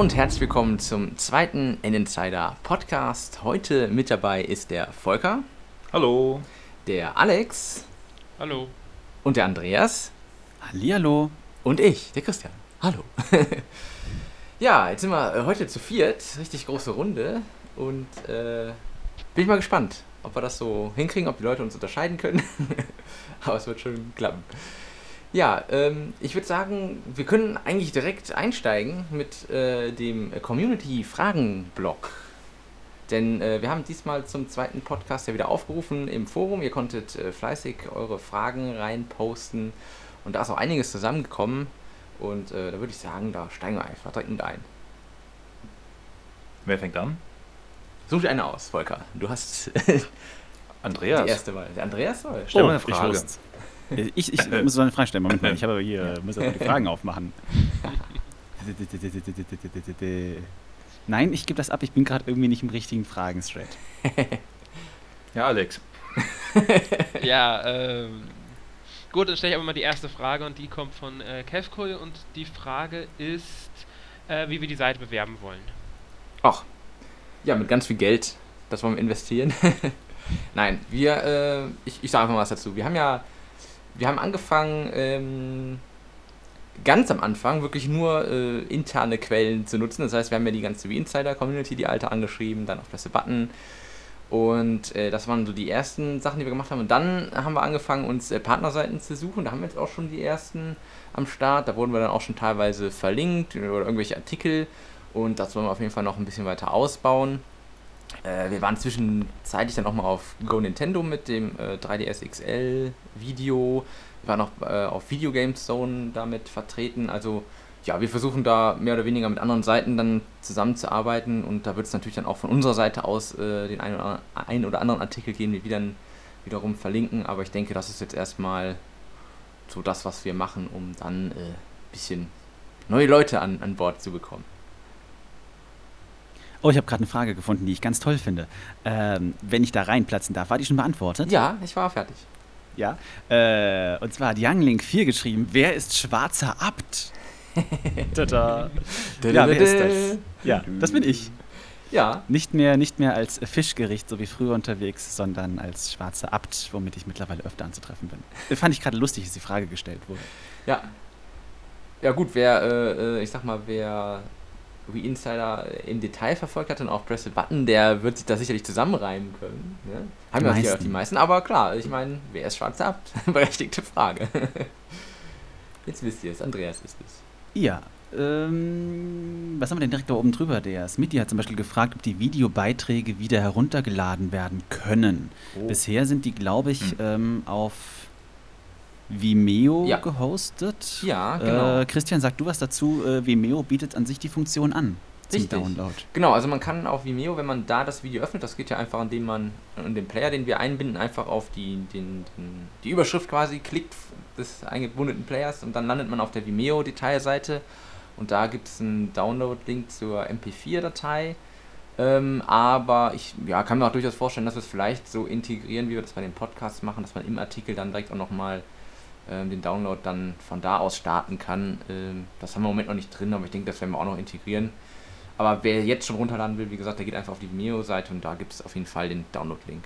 und herzlich willkommen zum zweiten N-Insider Podcast. Heute mit dabei ist der Volker. Hallo. Der Alex. Hallo. Und der Andreas. Hallihallo. Und ich, der Christian. Hallo. ja, jetzt sind wir heute zu viert. Richtig große Runde. Und äh, bin ich mal gespannt, ob wir das so hinkriegen, ob die Leute uns unterscheiden können. Aber es wird schon klappen. Ja, ähm, ich würde sagen, wir können eigentlich direkt einsteigen mit äh, dem Community-Fragen-Blog. Denn äh, wir haben diesmal zum zweiten Podcast ja wieder aufgerufen im Forum. Ihr konntet äh, fleißig eure Fragen reinposten und da ist auch einiges zusammengekommen. Und äh, da würde ich sagen, da steigen wir einfach direkt mit ein. Wer fängt an? Such dir eine aus, Volker. Du hast Andreas. die erste Wahl. Andreas soll. Stell mal eine ich Frage. wusste. Ich, ich muss so eine Frage stellen. Moment mal, ich habe aber hier, muss auch die Fragen aufmachen. Nein, ich gebe das ab. Ich bin gerade irgendwie nicht im richtigen Fragenstrat. Ja, Alex. Ja, ähm. Gut, dann stelle ich aber mal die erste Frage und die kommt von äh, Kevkul und die Frage ist, äh, wie wir die Seite bewerben wollen. Ach, ja, mit ganz viel Geld. Das wollen wir investieren. Nein, wir, äh, ich, ich sage einfach mal was dazu. Wir haben ja, wir haben angefangen, ähm, ganz am Anfang wirklich nur äh, interne Quellen zu nutzen. Das heißt, wir haben ja die ganze Insider-Community, die alte angeschrieben, dann auf Presse Button. Und äh, das waren so die ersten Sachen, die wir gemacht haben. Und dann haben wir angefangen, uns äh, Partnerseiten zu suchen. Da haben wir jetzt auch schon die ersten am Start. Da wurden wir dann auch schon teilweise verlinkt oder irgendwelche Artikel. Und das wollen wir auf jeden Fall noch ein bisschen weiter ausbauen. Äh, wir waren zwischenzeitlich dann auch mal auf Go Nintendo mit dem äh, 3DS XL Video. Wir waren auch äh, auf Video Games Zone damit vertreten. Also ja, wir versuchen da mehr oder weniger mit anderen Seiten dann zusammenzuarbeiten und da wird es natürlich dann auch von unserer Seite aus äh, den einen oder, anderen Artikel geben, die wir dann wiederum verlinken. Aber ich denke, das ist jetzt erstmal so das, was wir machen, um dann ein äh, bisschen neue Leute an, an Bord zu bekommen. Oh, ich habe gerade eine Frage gefunden, die ich ganz toll finde. Ähm, wenn ich da reinplatzen darf, war die schon beantwortet? Ja, ich war fertig. Ja. Äh, und zwar hat Younglink 4 geschrieben, wer ist schwarzer Abt? Tada. Ja, wer ist das? Ja, das bin ich. Ja, Nicht mehr, nicht mehr als Fischgericht, so wie früher unterwegs, sondern als schwarzer Abt, womit ich mittlerweile öfter anzutreffen bin. Äh, Fand ich gerade lustig, dass die Frage gestellt wurde. ja. Ja gut, wer, äh, äh, ich sag mal, wer Wii Insider im Detail verfolgt hat und auch Press the Button, der wird sich da sicherlich zusammenreimen können. Ne? Haben ja sicher auch die meisten, aber klar, ich meine, wer ist schwarz ab? Berechtigte Frage. Jetzt wisst ihr es, Andreas ist es. Ja, ähm, was haben wir denn direkt da oben drüber? Der Smitty hat zum Beispiel gefragt, ob die Videobeiträge wieder heruntergeladen werden können. Oh. Bisher sind die, glaube ich, ähm, auf Vimeo Ja. gehostet. Ja, genau. Äh, Christian, sag du was dazu? Äh, Vimeo bietet an sich die Funktion an zum Richtig. Download. Genau, also man kann auf Vimeo, wenn man da das Video öffnet, das geht ja einfach, indem man in den Player, den wir einbinden, einfach auf die, den, den, die Überschrift quasi klickt des eingebundenen Players und dann landet man auf der Vimeo-Detailseite und da gibt es einen Download-Link zur MP4-Datei. Ähm, aber ich ja, kann mir auch durchaus vorstellen, dass wir es vielleicht so integrieren, wie wir das bei den Podcasts machen, dass man im Artikel dann direkt auch nochmal ähm, den Download dann von da aus starten kann. Ähm, das haben wir im Moment noch nicht drin, aber ich denke, das werden wir auch noch integrieren. Aber wer jetzt schon runterladen will, wie gesagt, der geht einfach auf die Vimeo-Seite und da gibt es auf jeden Fall den Download-Link.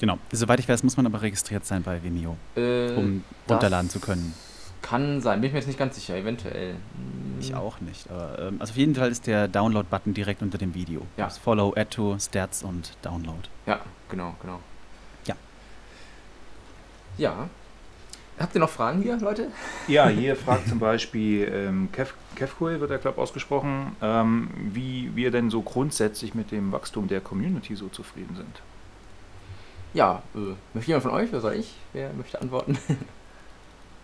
Genau. Soweit ich weiß, muss man aber registriert sein bei Vimeo, Äh, um runterladen zu können. Kann sein, bin ich mir jetzt nicht ganz sicher, eventuell. Hm, Ich auch nicht. Aber, ähm, also auf jeden Fall ist der Download-Button direkt unter dem Video. Ja. Das Follow, Add to, Stats und Download. Ja, genau, genau. Ja. Ja. Habt ihr noch Fragen hier, Leute? Ja, hier fragt zum Beispiel ähm, Kev, Kevkul, wird der Club ausgesprochen, ähm, wie wir denn so grundsätzlich mit dem Wachstum der Community so zufrieden sind. Ja, äh, möchte jemand von euch, wer soll ich? Wer möchte antworten?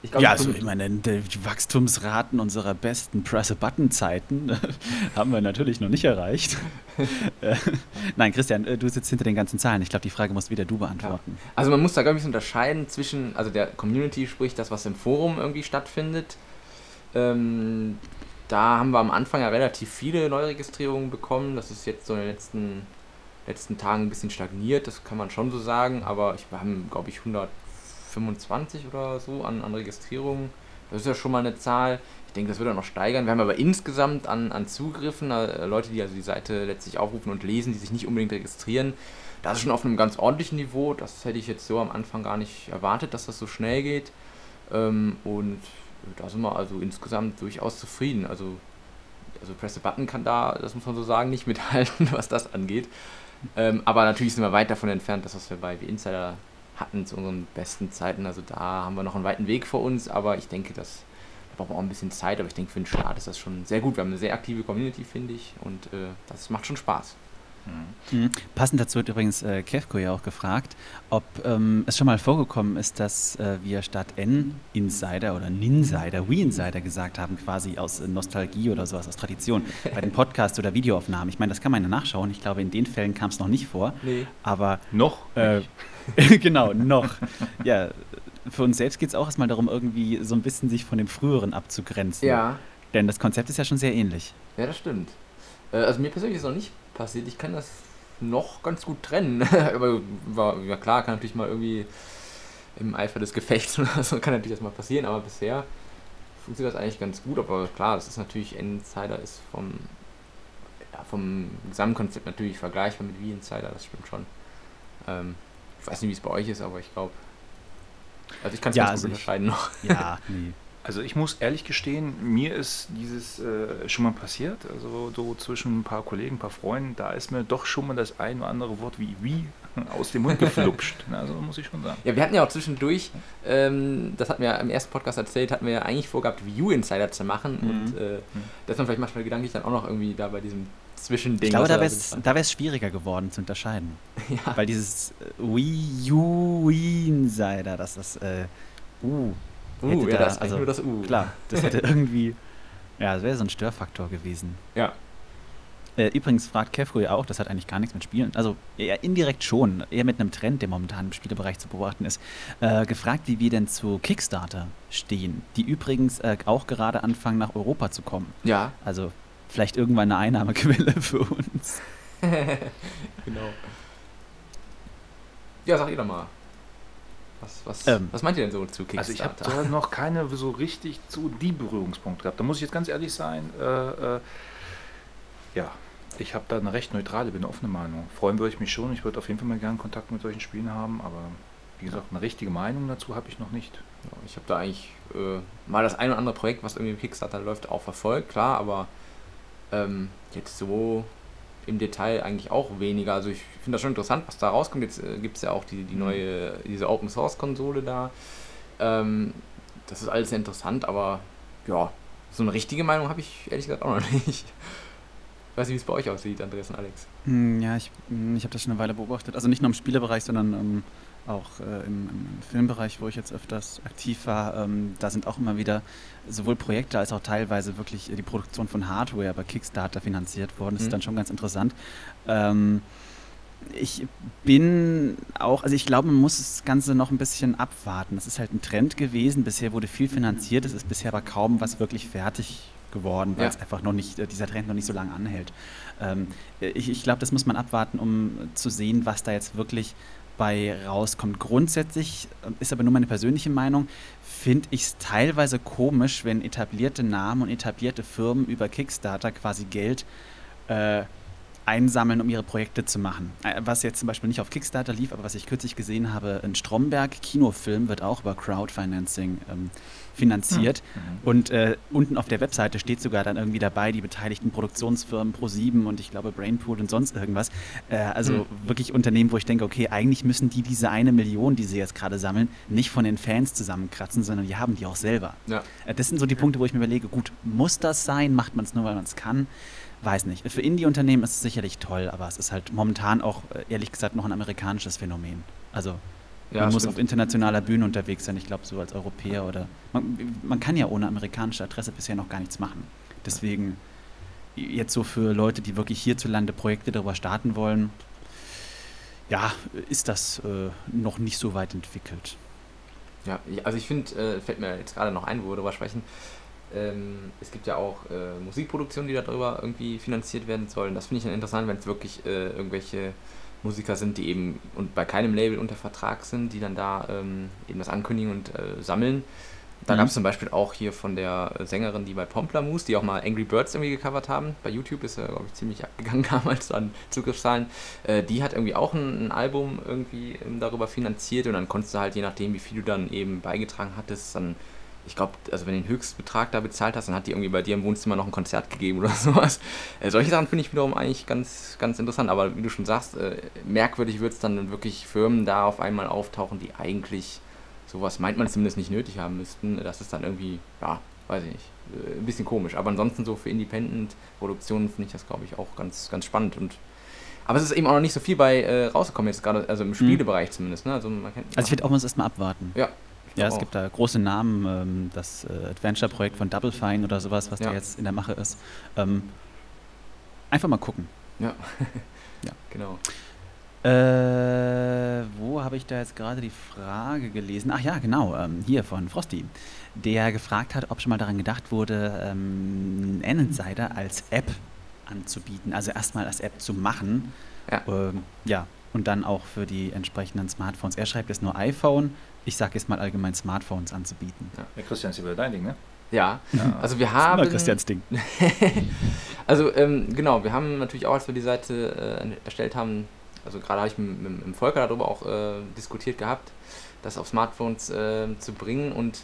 Glaub, Ja, also ich meine, die Wachstumsraten unserer besten Press-a-Button-Zeiten haben wir natürlich noch nicht erreicht. Äh, Nein, Christian, äh, du sitzt hinter den ganzen Zahlen. Ich glaube, die Frage musst wieder du beantworten. Also man muss da, glaube ich, unterscheiden zwischen, also der Community, sprich das, was im Forum irgendwie stattfindet. Ähm, da haben wir am Anfang ja relativ viele Neuregistrierungen bekommen. Das ist jetzt so in den letzten, letzten Tagen ein bisschen stagniert, das kann man schon so sagen. Aber ich, wir haben, glaube ich, 125 oder so an, an Registrierungen. Das ist ja schon mal eine Zahl. Ich denke, das wird auch noch steigern. Wir haben aber insgesamt an, an Zugriffen, äh, Leute, die also die Seite letztlich aufrufen und lesen, die sich nicht unbedingt registrieren, das ist schon auf einem ganz ordentlichen Niveau. Das hätte ich jetzt so am Anfang gar nicht erwartet, dass das so schnell geht. Ähm, und da sind wir also insgesamt durchaus zufrieden. Also, also Press the Button kann da, das muss man so sagen, nicht mithalten, was das angeht. Ähm, aber natürlich sind wir weit davon entfernt, das, was wir bei Insider hatten zu unseren besten Zeiten. Also da haben wir noch einen weiten Weg vor uns, aber ich denke, das da braucht man auch ein bisschen Zeit, aber ich denke, für den Start ist das schon sehr gut. Wir haben eine sehr aktive Community, finde ich, und äh, das macht schon Spaß. Mhm. Passend dazu hat übrigens äh, Kevko ja auch gefragt, ob ähm, es schon mal vorgekommen ist, dass äh, wir statt N-Insider oder Ninsider, We-Insider gesagt haben, quasi aus äh, Nostalgie oder sowas, aus Tradition, bei den Podcasts oder Videoaufnahmen. Ich meine, das kann man ja nachschauen. Ich glaube, in den Fällen kam es noch nicht vor. Nee. Aber. Noch? Äh, genau, noch. Ja, für uns selbst geht es auch erstmal darum, irgendwie so ein bisschen sich von dem Früheren abzugrenzen. Ja. Denn das Konzept ist ja schon sehr ähnlich. Ja, das stimmt. Äh, also mir persönlich ist es noch nicht passiert. Ich kann das noch ganz gut trennen. Aber war, ja klar, kann natürlich mal irgendwie im Eifer des Gefechts oder so, kann natürlich das mal passieren, aber bisher funktioniert das eigentlich ganz gut. Aber klar, das ist natürlich, Insider ist vom, ja, vom Gesamtkonzept natürlich vergleichbar mit wie Insider, das stimmt schon. Ähm, weiß nicht, wie es bei euch ist, aber ich glaube, also ich kann es Ja, ganz also gut ich- unterscheiden noch. Ja, nee. Also ich muss ehrlich gestehen, mir ist dieses äh, schon mal passiert, also so zwischen ein paar Kollegen, ein paar Freunden, da ist mir doch schon mal das ein oder andere Wort wie wie aus dem Mund geflupscht. Also muss ich schon sagen. Ja, wir hatten ja auch zwischendurch, ähm, das hatten wir ja im ersten Podcast erzählt, hatten wir ja eigentlich vorgehabt, View Insider zu machen. Mhm. Und äh, da ist man vielleicht manchmal gedanklich dann auch noch irgendwie da bei diesem Zwischending. Ich glaube, da wäre es da schwieriger geworden zu unterscheiden. ja. Weil dieses Wii U Insider, das das äh, U. Uh, ja, da- das ist also, nur das U. Klar, das hätte irgendwie. Ja, das wäre so ein Störfaktor gewesen. Ja. Äh, übrigens fragt Kefro ja auch, das hat eigentlich gar nichts mit Spielen, also eher indirekt schon, eher mit einem Trend, der momentan im Spielebereich zu beobachten ist, äh, gefragt, wie wir denn zu Kickstarter stehen, die übrigens äh, auch gerade anfangen, nach Europa zu kommen. Ja, Also vielleicht irgendwann eine Einnahmequelle für uns. genau. Ja, sag ihr doch mal. Was, was, Ähm, was meint ihr denn so zu Kickstarter? Also ich habe da noch keine so richtig zu die Berührungspunkte gehabt. Da muss ich jetzt ganz ehrlich sein. Äh, äh, ja, ich habe da eine recht neutrale, bin eine offene Meinung. Freuen würde ich mich schon. Ich würde auf jeden Fall mal gerne Kontakt mit solchen Spielen haben, aber wie gesagt, eine richtige Meinung dazu habe ich noch nicht. Ja, ich habe da eigentlich äh, mal das ein oder andere Projekt, was irgendwie im Kickstarter läuft, auch verfolgt, klar, aber ähm, jetzt so im Detail eigentlich auch weniger. Also ich finde das schon interessant, was da rauskommt. Jetzt äh, gibt es ja auch die, die neue, diese Open Source Konsole da. Ähm, das ist alles sehr interessant, aber ja, so eine richtige Meinung habe ich ehrlich gesagt auch noch nicht. Ich weiß nicht, wie es bei euch aussieht, Andreas und Alex. Hm, Ja, ich, hm, ich habe das schon eine Weile beobachtet. Also nicht nur im Spielebereich, sondern ähm, auch äh, im, im Filmbereich, wo ich jetzt öfters aktiv war. Ähm, da sind auch immer wieder sowohl Projekte als auch teilweise wirklich äh, die Produktion von Hardware bei Kickstarter finanziert worden. Das Mhm. ist dann schon ganz interessant. Ähm, ich bin auch, also ich glaube, man muss das Ganze noch ein bisschen abwarten. Das ist halt ein Trend gewesen. Bisher wurde viel finanziert, es ist bisher aber kaum was wirklich fertig geworden, weil Ja. es einfach noch nicht, äh, dieser Trend noch nicht so lange anhält. Ähm, ich ich glaube, das muss man abwarten, um zu sehen, was da jetzt wirklich bei rauskommt. Grundsätzlich äh, ist aber nur meine persönliche Meinung, finde ich es teilweise komisch, wenn etablierte Namen und etablierte Firmen über Kickstarter quasi Geld äh, einsammeln, um ihre Projekte zu machen. Äh, Was jetzt zum Beispiel nicht auf Kickstarter lief, aber was ich kürzlich gesehen habe, ein Stromberg-Kinofilm wird auch über Crowdfinancing ähm, finanziert. Und äh, unten auf der Webseite steht sogar dann irgendwie dabei, die beteiligten Produktionsfirmen Pro7 und ich glaube Brainpool und sonst irgendwas. Äh, also Hm. wirklich Unternehmen, wo ich denke, okay, eigentlich müssen die diese eine Million, die sie jetzt gerade sammeln, nicht von den Fans zusammenkratzen, sondern die haben die auch selber. Ja. Äh, Das sind so die Punkte, wo ich mir überlege, gut, muss das sein? Macht man es nur, weil man es kann? Weiß nicht. Für Indie-Unternehmen ist es sicherlich toll, aber es ist halt momentan auch, äh, ehrlich gesagt, noch ein amerikanisches Phänomen. Also Ja, man muss stimmt. auf internationaler Bühne unterwegs sein, ich glaube, so als Europäer oder. Man, man kann ja ohne amerikanische Adresse bisher noch gar nichts machen. Deswegen, jetzt so für Leute, die wirklich hierzulande Projekte darüber starten wollen, ja, ist das äh, noch nicht so weit entwickelt. Ja, also ich finde, äh, fällt mir jetzt gerade noch ein, wo wir darüber sprechen, ähm, es gibt ja auch äh, Musikproduktionen, die darüber irgendwie finanziert werden sollen. Das finde ich dann interessant, wenn es wirklich äh, irgendwelche Musiker sind, die eben und bei keinem Label unter Vertrag sind, die dann da ähm, eben das ankündigen und äh, sammeln. Da Mhm. gab es zum Beispiel auch hier von der Sängerin, die bei Pomplamoose, die auch mal Angry Birds irgendwie gecovert haben. Bei YouTube ist er, glaube ich, ziemlich abgegangen damals an Zugriffszahlen. Äh, die hat irgendwie auch ein, ein Album irgendwie ähm, darüber finanziert und dann konntest du halt, je nachdem, wie viel du dann eben beigetragen hattest, dann, ich glaube, also wenn du den Höchstbetrag da bezahlt hast, dann hat die irgendwie bei dir im Wohnzimmer noch ein Konzert gegeben oder sowas. Äh, solche Sachen finde ich wiederum eigentlich ganz, ganz interessant. Aber wie du schon sagst, äh, merkwürdig wird es dann, wenn wirklich Firmen da auf einmal auftauchen, die eigentlich sowas meint man zumindest nicht nötig haben müssten. Das ist dann irgendwie, ja, weiß ich nicht, äh, ein bisschen komisch. Aber ansonsten so für Independent-Produktionen finde ich das, glaube ich, auch ganz, ganz spannend. Und aber es ist eben auch noch nicht so viel bei äh, rausgekommen jetzt gerade, also im Spielebereich zumindest. Ne? Also, man kennt, Also ich würde auch mal erstmal abwarten. Ja. Ja, es gibt da große Namen, ähm, das äh, Adventure-Projekt von Double Fine oder sowas, was da Ja. jetzt in der Mache ist. Ähm, einfach mal gucken. Ja. Ja. Genau. Äh, wo habe ich da jetzt gerade die Frage gelesen? Ach ja, genau, ähm, hier von Frosty, der gefragt hat, ob schon mal daran gedacht wurde, ähm, N-Insider als App anzubieten, also erstmal als App zu machen. Ja. Ähm, ja, und dann auch für die entsprechenden Smartphones. Er schreibt jetzt nur iPhone, ich sage jetzt mal allgemein Smartphones anzubieten. Ja, Christian, ist ja wieder dein Ding, ne? Ja, Ja. also wir Das ist haben. immer Christians Ding. also ähm, genau, wir haben natürlich auch, als wir die Seite äh, erstellt haben, also gerade habe ich mit, mit, mit dem Volker darüber auch äh, diskutiert gehabt, das auf Smartphones äh, zu bringen und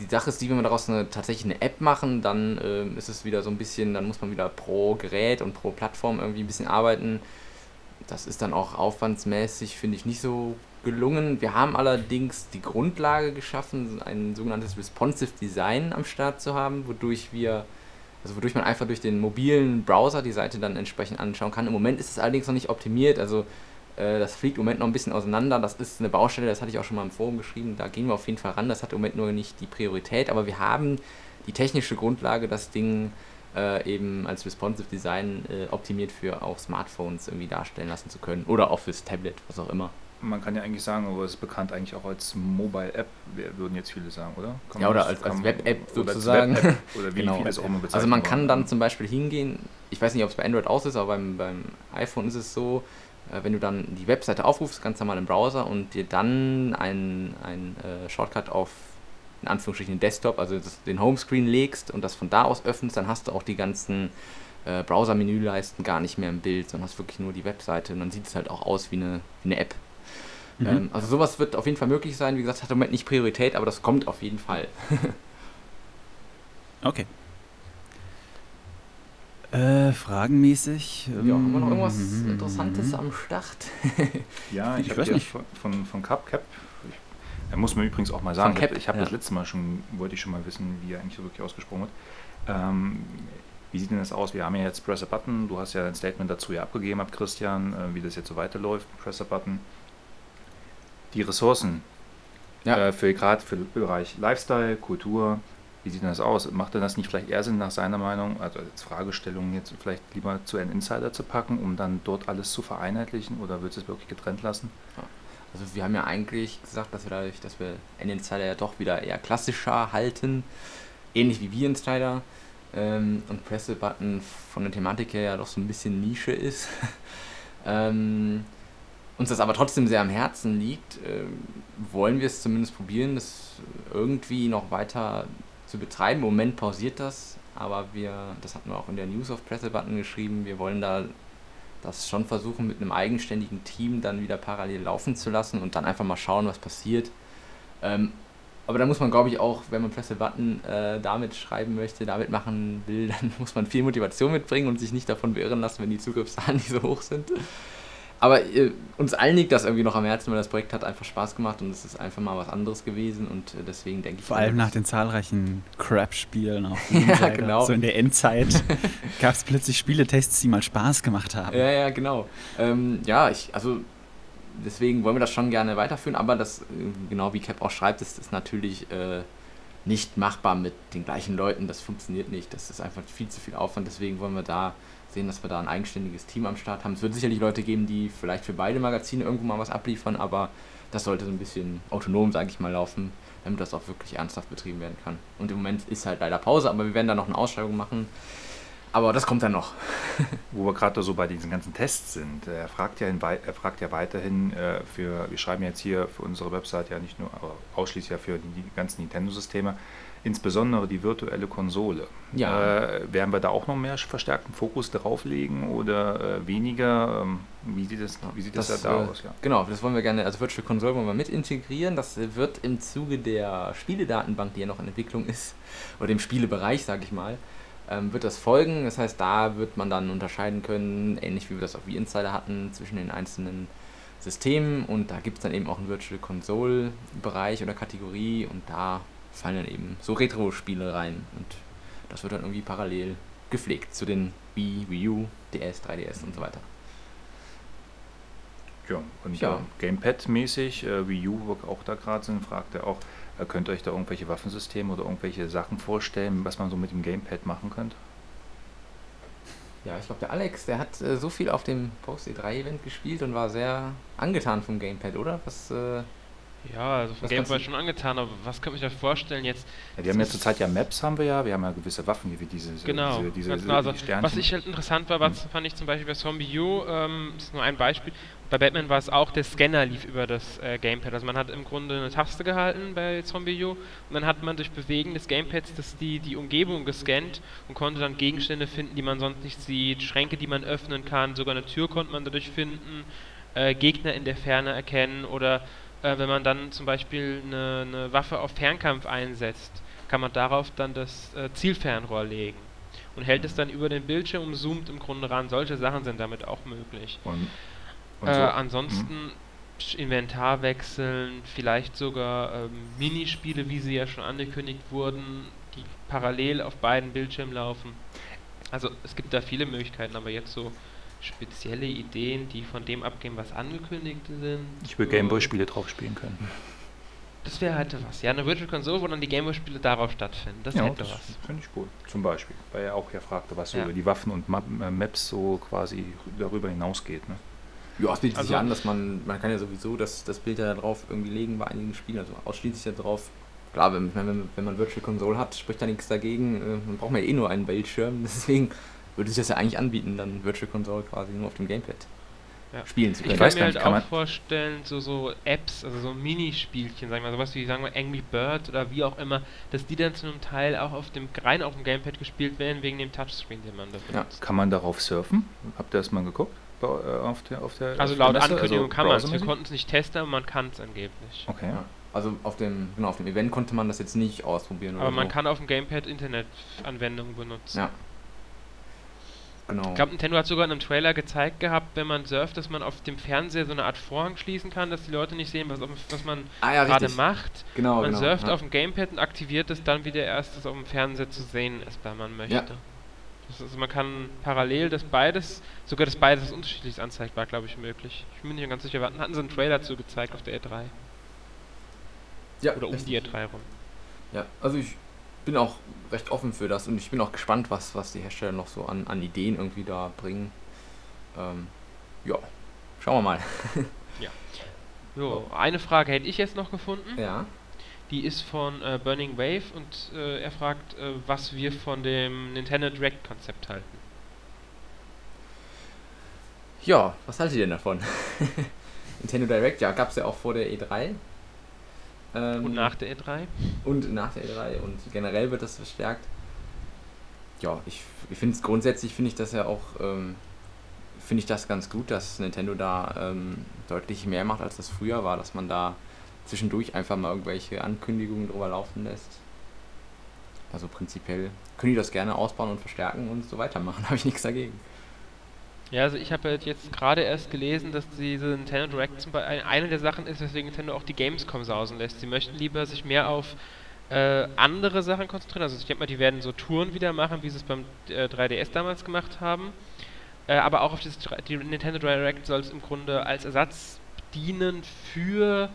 die Sache ist die, wenn wir daraus eine, tatsächlich eine App machen, dann ähm, ist es wieder so ein bisschen, dann muss man wieder pro Gerät und pro Plattform irgendwie ein bisschen arbeiten. Das ist dann auch aufwandsmäßig, finde ich, nicht so gelungen. Wir haben allerdings die Grundlage geschaffen, ein sogenanntes Responsive Design am Start zu haben, wodurch wir, also wodurch man einfach durch den mobilen Browser die Seite dann entsprechend anschauen kann. Im Moment ist es allerdings noch nicht optimiert, also äh, das fliegt im Moment noch ein bisschen auseinander. Das ist eine Baustelle, das hatte ich auch schon mal im Forum geschrieben. Da gehen wir auf jeden Fall ran. Das hat im Moment nur nicht die Priorität, aber wir haben die technische Grundlage, das Ding äh, eben als Responsive Design äh, optimiert für auch Smartphones irgendwie darstellen lassen zu können. Oder auch fürs Tablet, was auch immer. Man kann ja eigentlich sagen, aber es ist bekannt eigentlich auch als Mobile-App, wir- würden jetzt viele sagen, oder? Kann Ja, oder als- als Web-App sozusagen. Web-App, Oder wie Genau. viele es auch immer bezeichnen Also man kann dann zum Beispiel hingehen, ich weiß nicht, ob es bei Android aus ist, aber beim, beim iPhone ist es so, äh, wenn du dann die Webseite aufrufst, ganz normal im Browser und dir dann ein, ein äh, Shortcut auf in Anführungsstrichen den Desktop, also das, den Homescreen legst und das von da aus öffnest, dann hast du auch die ganzen äh, Browser-Menüleisten gar nicht mehr im Bild, sondern hast wirklich nur die Webseite und dann sieht es halt auch aus wie eine, wie eine App. Mhm. Ähm, also sowas wird auf jeden Fall möglich sein. Wie gesagt, hat im Moment nicht Priorität, aber das kommt auf jeden Fall. Okay. Äh, fragenmäßig. Ja, haben wir noch irgendwas ähm, Interessantes am Start? Ja, ich, Ich habe weiß hier nicht. von, von, von CapCap, er muss mir übrigens auch mal sagen, Cap, ich habe ja. das letzte Mal schon, wollte ich schon mal wissen, wie er eigentlich so wirklich ausgesprochen wird. Ähm, wie sieht denn das aus? Wir haben ja jetzt Press a Button, du hast ja ein Statement dazu ja abgegeben, ab Christian, äh, wie das jetzt so weiterläuft, Press a Button. Die Ressourcen, Ja. äh, für gerade für den Bereich Lifestyle, Kultur, wie sieht denn das aus? Macht denn das nicht vielleicht eher Sinn, nach seiner Meinung, also als Fragestellung jetzt vielleicht lieber zu einem Insider zu packen, um dann dort alles zu vereinheitlichen oder willst du es wirklich getrennt lassen? Also wir haben ja eigentlich gesagt, dass wir dadurch, dass wir N-Insider ja doch wieder eher klassischer halten, ähnlich wie wir Insider ähm, und Presse-Button von der Thematik her ja doch so ein bisschen Nische ist. ähm, uns das aber trotzdem sehr am Herzen liegt, ähm, wollen wir es zumindest probieren, das irgendwie noch weiter zu betreiben. Im Moment pausiert das, aber wir, das hatten wir auch in der News of Presse-Button geschrieben, wir wollen da das schon versuchen mit einem eigenständigen Team dann wieder parallel laufen zu lassen und dann einfach mal schauen, was passiert. Ähm, aber da muss man, glaube ich, auch, wenn man Press Button äh, damit schreiben möchte, damit machen will, dann muss man viel Motivation mitbringen und sich nicht davon beirren lassen, wenn die Zugriffszahlen nicht so hoch sind. Aber äh, uns allen liegt das irgendwie noch am Herzen, weil das Projekt hat einfach Spaß gemacht und es ist einfach mal was anderes gewesen und äh, deswegen denke ich. Vor allem nach den zahlreichen Crap-Spielen auf Ja, genau. So in der Endzeit gab es plötzlich Spieletests, die mal Spaß gemacht haben. Ja, ja, genau. Ähm, ja, ich, also deswegen wollen wir das schon gerne weiterführen, aber das, äh, genau wie Cap auch schreibt, ist, ist natürlich äh, nicht machbar mit den gleichen Leuten. Das funktioniert nicht. Das ist einfach viel zu viel Aufwand. Deswegen wollen wir da sehen, dass wir da ein eigenständiges Team am Start haben. Es wird sicherlich Leute geben, die vielleicht für beide Magazine irgendwo mal was abliefern, aber das sollte so ein bisschen autonom, sage ich mal, laufen, damit das auch wirklich ernsthaft betrieben werden kann. Und im Moment ist halt leider Pause, aber wir werden da noch eine Ausschreibung machen. Aber das kommt dann noch. Wo wir gerade so bei diesen ganzen Tests sind. Er fragt ja, er fragt ja weiterhin äh, für, wir schreiben jetzt hier für unsere Website ja nicht nur, aber ausschließlich ja für die ganzen Nintendo-Systeme, insbesondere die virtuelle Konsole. Ja. Äh, werden wir da auch noch mehr verstärkten Fokus drauflegen oder äh, weniger? Ähm, wie sieht das, wie sieht das, das da äh, aus? Ja. Genau, das wollen wir gerne, also Virtual Console wollen wir mit integrieren. Das wird im Zuge der Spieledatenbank, die ja noch in Entwicklung ist, oder dem Spielebereich, sage ich mal, ähm, wird das folgen. Das heißt, da wird man dann unterscheiden können, ähnlich wie wir das auf V-Insider hatten, zwischen den einzelnen Systemen und da gibt es dann eben auch einen Virtual Console Bereich oder Kategorie und da fallen dann eben so Retro-Spiele rein und das wird dann irgendwie parallel gepflegt zu den Wii, Wii U, DS, 3DS und so weiter. Ja, und ja. Äh, Gamepad-mäßig, äh, Wii U, wo auch da gerade sind, fragt er auch, äh, könnt ihr euch da irgendwelche Waffensysteme oder irgendwelche Sachen vorstellen, was man so mit dem Gamepad machen könnte? Ja, ich glaube, der Alex, der hat äh, so viel auf dem Post-E3-Event gespielt und war sehr angetan vom Gamepad, oder? Was, äh, ja, also vom Gamepad schon angetan, aber was könnte ich mir vorstellen jetzt? Ja, wir haben ja zurzeit ja Maps, haben wir ja, wir haben ja gewisse Waffen, wie diese, genau, diese, diese, diese genau, also, Was ich halt interessant war, was hm. fand ich zum Beispiel bei Zombie U, ähm, ist nur ein Beispiel, bei Batman war es auch, der Scanner lief über das äh, Gamepad. Also man hat im Grunde eine Taste gehalten bei Zombie U und dann hat man durch Bewegen des Gamepads das die, die Umgebung gescannt und konnte dann Gegenstände finden, die man sonst nicht sieht, Schränke, die man öffnen kann, sogar eine Tür konnte man dadurch finden, äh, Gegner in der Ferne erkennen oder äh, wenn man dann zum Beispiel eine, eine, Waffe auf Fernkampf einsetzt, kann man darauf dann das äh, Zielfernrohr legen und hält es dann über den Bildschirm und zoomt im Grunde ran. Solche Sachen sind damit auch möglich. Und äh, so. ansonsten mhm. Inventar wechseln, vielleicht sogar ähm, Minispiele, wie sie ja schon angekündigt wurden, die parallel auf beiden Bildschirmen laufen. Also es gibt da viele Möglichkeiten, aber jetzt so spezielle Ideen, die von dem abgehen, was angekündigt sind. Ich will Gameboy-Spiele drauf spielen können. Das wäre halt was. Ja, eine Virtual Console, wo dann die Gameboy-Spiele darauf stattfinden. Das ja, hätte das was. Finde ich gut. Zum Beispiel. Weil er auch ja fragte, was so über die Waffen und äh, Maps so quasi darüber hinausgeht. Ne? Ja, es bietet also, sich an, dass man, man kann ja sowieso das, das Bild ja drauf irgendwie legen bei einigen Spielen, also ausschließlich da drauf. Klar, wenn, wenn, wenn man Virtual Console hat, spricht da nichts dagegen. Äh, man braucht ja eh nur einen Bildschirm, deswegen würde sich das ja eigentlich anbieten, dann Virtual Console quasi nur auf dem Gamepad ja. spielen zu können. Ich kann mir halt kann auch vorstellen, so, so Apps, also so Minispielchen, sagen wir sowas wie sagen wir Angry Bird oder wie auch immer, dass die dann zu einem Teil auch auf dem rein auf dem Gamepad gespielt werden wegen dem Touchscreen, den man da benutzt. Ja. Kann man darauf surfen? Habt ihr das mal geguckt? Äh, auf der, auf der, also laut Ankündigung also kann man es. Wir konnten es nicht testen, aber man kann es angeblich. Okay. Ja. Also auf dem, genau, auf dem Event konnte man das jetzt nicht ausprobieren. Aber man so. kann auf dem Gamepad Internetanwendungen benutzen. Ja. Genau. Ich glaube, Nintendo hat sogar in einem Trailer gezeigt gehabt, wenn man surft, dass man auf dem Fernseher so eine Art Vorhang schließen kann, dass die Leute nicht sehen, was, was man ah, ja, gerade macht. Genau, man genau, surft ja. auf dem Gamepad und aktiviert es dann wieder erst, dass auf dem Fernseher zu sehen ist, wenn man möchte. Ja. Also man kann parallel das beides, sogar das beides unterschiedlich anzeigt, war glaube ich möglich. Ich bin mir nicht ganz sicher, wir hatten sie einen Trailer zu gezeigt auf der E3. Ja, Oder um die E3 rum. Ja, also ich bin auch recht offen für das und ich bin auch gespannt, was, was die Hersteller noch so an, an Ideen irgendwie da bringen. Ähm, ja, schauen wir mal. ja. So, eine Frage hätte ich jetzt noch gefunden. Ja. Die ist von äh, Burning Wave und äh, er fragt, äh, was wir von dem Nintendo Direct Konzept halten. Ja, was haltet ihr denn davon? Nintendo Direct, ja, gab es ja auch vor der E3. Ähm, und nach der E3? Und nach der E3 und generell wird das verstärkt. Ja, ich, ich finde es grundsätzlich, finde ich das ja auch, ähm, finde ich das ganz gut, dass Nintendo da ähm, deutlich mehr macht, als das früher war, dass man da zwischendurch einfach mal irgendwelche Ankündigungen drüber laufen lässt. Also prinzipiell können die das gerne ausbauen und verstärken und so weitermachen, habe ich nichts dagegen. Ja, also ich habe jetzt gerade erst gelesen, dass diese Nintendo Direct zum Beispiel eine der Sachen ist, weswegen Nintendo auch die Gamescom sausen lässt. Sie möchten lieber sich mehr auf äh, andere Sachen konzentrieren. Also ich denke mal, die werden so Touren wieder machen, wie sie es beim äh, 3DS damals gemacht haben. Äh, aber auch auf dieses, die Nintendo Direct soll es im Grunde als Ersatz dienen für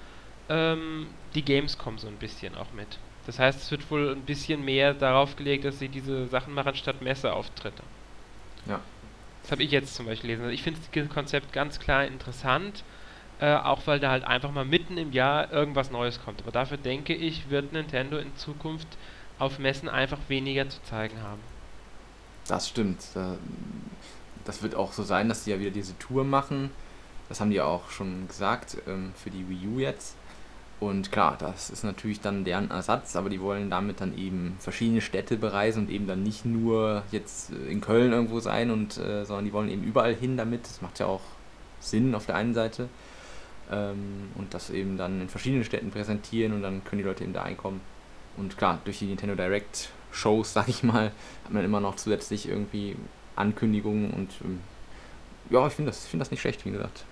ähm, die Gamescom so ein bisschen auch mit. Das heißt, es wird wohl ein bisschen mehr darauf gelegt, dass sie diese Sachen machen statt Messeauftritte. Ja. Das habe ich jetzt zum Beispiel gelesen. Also ich finde das Konzept ganz klar interessant, äh, auch weil da halt einfach mal mitten im Jahr irgendwas Neues kommt. Aber dafür denke ich, wird Nintendo in Zukunft auf Messen einfach weniger zu zeigen haben. Das stimmt. Das wird auch so sein, dass die ja wieder diese Tour machen. Das haben die auch schon gesagt ähm, für die Wii U jetzt. Und klar, das ist natürlich dann deren Ersatz, aber die wollen damit dann eben verschiedene Städte bereisen und eben dann nicht nur jetzt in Köln irgendwo sein und äh, sondern die wollen eben überall hin damit. Das macht ja auch Sinn auf der einen Seite. Ähm, und das eben dann in verschiedenen Städten präsentieren und dann können die Leute eben da einkommen. Und klar, durch die Nintendo Direct Shows, sag ich mal, hat man immer noch zusätzlich irgendwie Ankündigungen und ähm, ja, ich finde das, find das nicht schlecht, wie gesagt.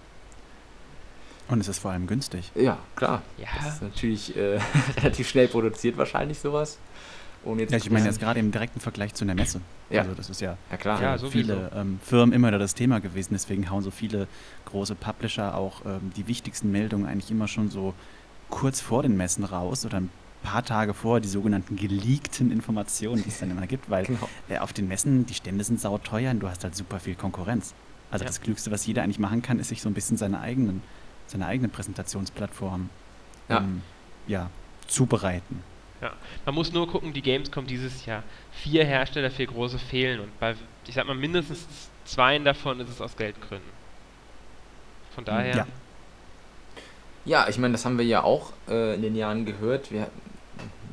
Und es ist vor allem günstig. Ja, klar. Ja. Das ist natürlich äh, relativ schnell produziert wahrscheinlich sowas. Um jetzt ja, ich meine jetzt gerade im direkten Vergleich zu einer Messe. Ja. Also das ist ja, ja klar. Ja, viele ähm, Firmen immer das Thema gewesen. Deswegen hauen so viele große Publisher auch ähm, die wichtigsten Meldungen eigentlich immer schon so kurz vor den Messen raus oder ein paar Tage vor die sogenannten geleakten Informationen, die es dann immer gibt, weil genau. äh, auf den Messen die Stände sind sauteuer und du hast halt super viel Konkurrenz. Also ja. das Klügste, was jeder eigentlich machen kann, ist sich so ein bisschen seine eigenen seine eigene Präsentationsplattform ja. Ähm, ja, zubereiten. Ja, man muss nur gucken, die Gamescom dieses Jahr. Vier Hersteller, vier große fehlen und bei, ich sag mal, mindestens zwei davon ist es aus Geldgründen. Von daher. Ja, ja ich meine, das haben wir ja auch äh, in den Jahren gehört. Wir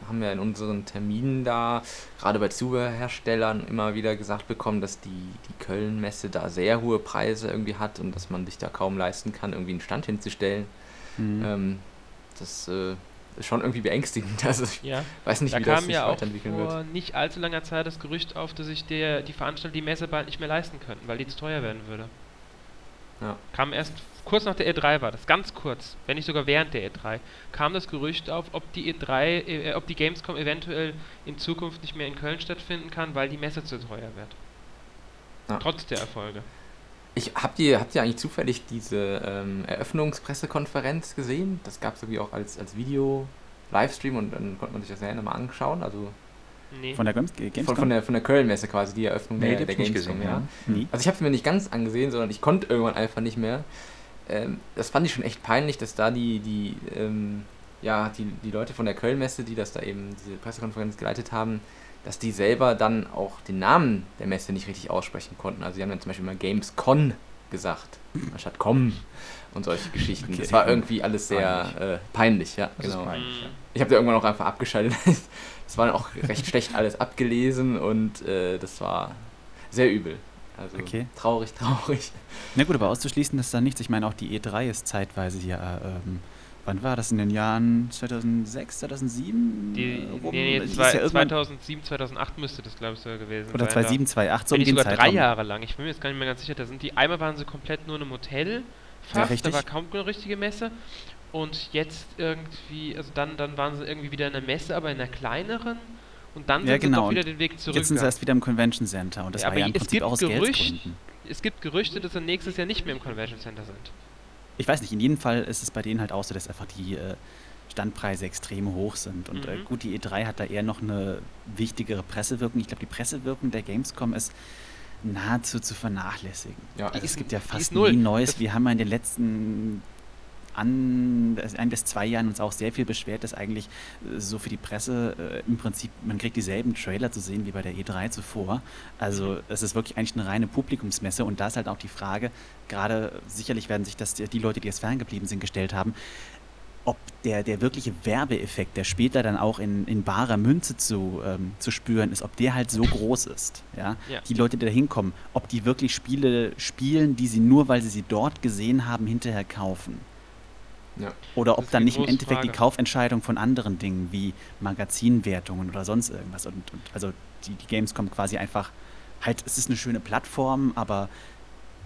haben ja in unseren Terminen da, gerade bei Zubehörherstellern, immer wieder gesagt bekommen, dass die, die Köln-Messe da sehr hohe Preise irgendwie hat und dass man sich da kaum leisten kann, irgendwie einen Stand hinzustellen. Mhm. Ähm, das äh, ist schon irgendwie beängstigend. Also ich ja. weiß nicht, da wie das sich ja weiterentwickeln wird. vor nicht allzu langer Zeit das Gerücht auf, dass sich der, die Veranstalter die Messe bald nicht mehr leisten könnten, weil die zu teuer werden würde. Ja. Kam erst kurz nach der E3 war das, ganz kurz, wenn nicht sogar während der E3, kam das Gerücht auf, ob die E3, äh, ob die Gamescom eventuell in Zukunft nicht mehr in Köln stattfinden kann, weil die Messe zu teuer wird. Ja. Trotz der Erfolge. Ich, habt, ihr, habt ihr eigentlich zufällig diese ähm, Eröffnungspressekonferenz gesehen? Das gab es irgendwie auch als, als Video-Livestream und dann konnte man sich das ja nochmal anschauen. Also Nee. Von der Gamescom? Von, von der, von der Köln-Messe quasi, die Eröffnung nee, der, der Gamescom, gesehen, ja. ja. Also ich habe es mir nicht ganz angesehen, sondern ich konnte irgendwann einfach nicht mehr. Ähm, das fand ich schon echt peinlich, dass da die, die, ähm, ja, die, die Leute von der Köln-Messe, die das da eben, diese Pressekonferenz geleitet haben, dass die selber dann auch den Namen der Messe nicht richtig aussprechen konnten. Also sie haben dann zum Beispiel mal Gamescon gesagt, anstatt Com und solche Geschichten. Okay. Das war irgendwie alles sehr peinlich, äh, peinlich ja. Das genau. Peinlich, ja. Ich habe da irgendwann auch einfach abgeschaltet. Es war auch recht schlecht alles abgelesen und äh, das war sehr übel. Also okay. traurig, traurig. Na gut, aber auszuschließen ist da nichts. Ich meine, auch die E3 ist zeitweise hier. Ähm, wann war das in den Jahren 2006, 2007? Die, rum? Nee, nee, zwei, ja 2007, 2008 müsste das, glaube ich, so gewesen Oder sein. Oder 2007, 2008, so um den sogar Zeitraum. drei Jahre lang. Ich bin mir jetzt gar nicht mehr ganz sicher. Da sind die, einmal waren sie komplett nur in einem Hotel. Fast, ja, da war kaum eine richtige Messe. Und jetzt irgendwie, also dann, dann waren sie irgendwie wieder in einer Messe, aber in einer kleineren. Und dann ja, sind genau. sie doch wieder den Weg zurück. Jetzt sind sie erst wieder im Convention Center und das ja, war ja im Prinzip auch aus Gerücht, Es gibt Gerüchte, dass sie nächstes Jahr nicht mehr im Convention Center sind. Ich weiß nicht, in jedem Fall ist es bei denen halt auch so, dass einfach die äh, Standpreise extrem hoch sind. Und äh, mhm. äh, gut, die E3 hat da eher noch eine wichtigere Pressewirkung. Ich glaube, die Pressewirkung der Gamescom ist nahezu zu vernachlässigen. Ja, es gibt ja fast nie Neues. Wir haben ja in den letzten an, ein bis zwei Jahren uns auch sehr viel beschwert, dass eigentlich äh, so für die Presse äh, im Prinzip, man kriegt dieselben Trailer zu sehen wie bei der E3 zuvor. Also es ist wirklich eigentlich eine reine Publikumsmesse und da ist halt auch die Frage, gerade sicherlich werden sich das die Leute, die jetzt ferngeblieben sind, gestellt haben, ob der, der wirkliche Werbeeffekt, der später dann auch in, in barer Münze zu, ähm, zu spüren ist, ob der halt so groß ist. Ja? ja? Die Leute, die da hinkommen, ob die wirklich Spiele spielen, die sie nur, weil sie sie dort gesehen haben, hinterher kaufen. Ja. Oder ob dann nicht im Endeffekt Frage. die Kaufentscheidung von anderen Dingen wie Magazinwertungen oder sonst irgendwas. Und, und also die, die Gamescom quasi einfach halt, es ist eine schöne Plattform, aber